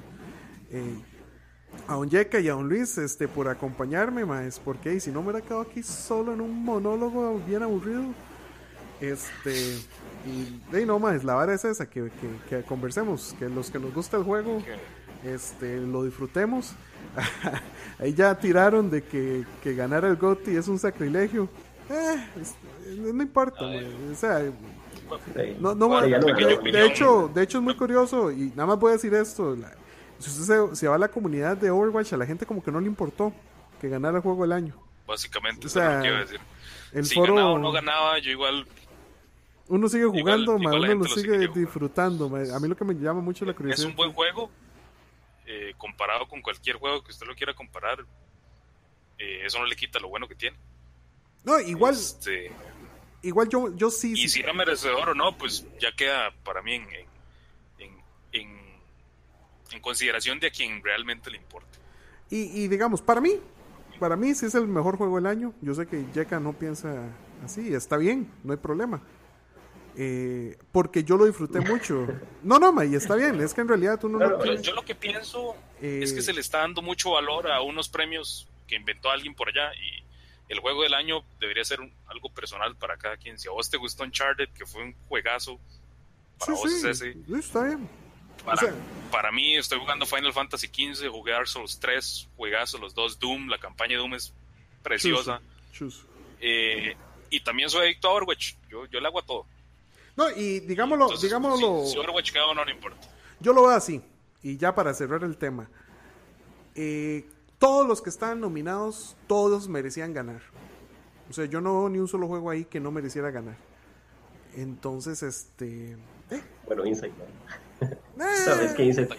a un Yeka y a un Luis este, por acompañarme, más porque si no me hubiera quedado aquí solo en un monólogo bien aburrido. Este, y de no más, la vara es esa, que, que, que, conversemos, que los que nos gusta el juego, este, lo disfrutemos. Ahí ya tiraron de que, que ganar el GOTI es un sacrilegio. Eh, no importa, o sea, no, no, de, hecho, de hecho es muy curioso y nada más voy a decir esto. si usted se, va a la comunidad de Overwatch, a la gente como que no le importó que ganara el juego del año. Básicamente, o sea, decir. El si foro, ganaba o no ganaba, yo igual uno sigue jugando, uno lo sigue, disfrutando. A mí lo que me llama mucho la curiosidad. Es un buen juego, eh, comparado con cualquier juego que usted lo quiera comparar, eh, eso no le quita lo bueno que tiene. No, igual. Este, igual yo, yo sí. Y si era merecedor o no, pues ya queda para mí en, en, en, consideración de a quien realmente le importa. Y, y, digamos, para mí, para mí sí es el mejor juego del año. Yo sé que Jeka no piensa así, está bien, no hay problema. Eh, porque yo lo disfruté mucho. No, no, y está bien, es que en realidad tú no... yo, lo que pienso es que eh, se le está dando mucho valor a unos premios que inventó alguien por allá y el juego del año debería ser algo personal para cada quien. Si a vos te gustó Uncharted, que fue un juegazo, para vos es ese. Está bien. Para, mí, estoy jugando Final Fantasy XV, jugué Dark Souls 3, juegazo, los dos Doom, la campaña de Doom es preciosa. Eh, y también soy adicto a Overwatch, yo, yo le hago a todo. No, y digámoslo, digámoslo. Si, Overwatch queda no, no importa. Yo lo veo así, y ya para cerrar el tema. Eh, todos los que están nominados, todos merecían ganar. O sea, yo no veo ni un solo juego ahí que no mereciera ganar. Entonces, este. ¿eh? Bueno, Insight. ¿Sabes qué Insight?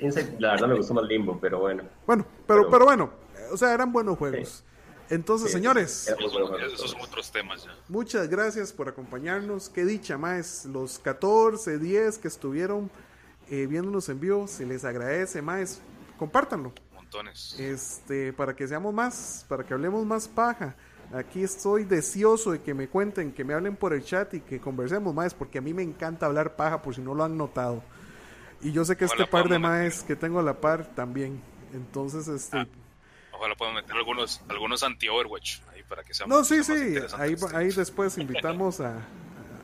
Insight, la verdad me gustó más Limbo, pero bueno. Bueno, pero, pero, bueno, o sea, eran buenos juegos. Entonces, señores, esos son otros temas ya. Muchas gracias por acompañarnos. Qué dicha más, los 14, 10 que estuvieron eh, viéndonos en vivo, se les agradece más. Compártanlo. Montones. Este, para que seamos más, para que hablemos más paja. Aquí estoy deseoso de que me cuenten, que me hablen por el chat y que conversemos más, porque a mí me encanta hablar paja, por si no lo han notado. Y yo sé que este par de más que tengo a la par también. Entonces, este. Ah Ojalá podamos meter algunos, algunos anti-Overwatch ahí para que sea No, sí, sí. Ahí, ahí después invitamos a,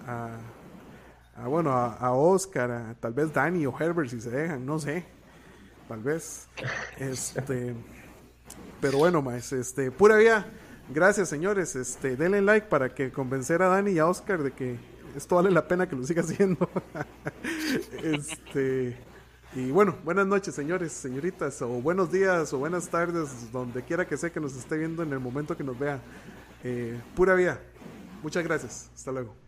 a, bueno, a, Oscar, a tal vez Danny o Herbert si se dejan, no sé. Tal vez. Este. Pero bueno, más, este, pura vida. Gracias, señores. Este, denle like para que convencer a Dani y a Oscar de que esto vale la pena que lo siga haciendo. este. Y bueno, buenas noches, señores, señoritas, o buenos días, o buenas tardes, donde quiera que sea que nos esté viendo en el momento que nos vea. Eh, pura vida. Muchas gracias. Hasta luego.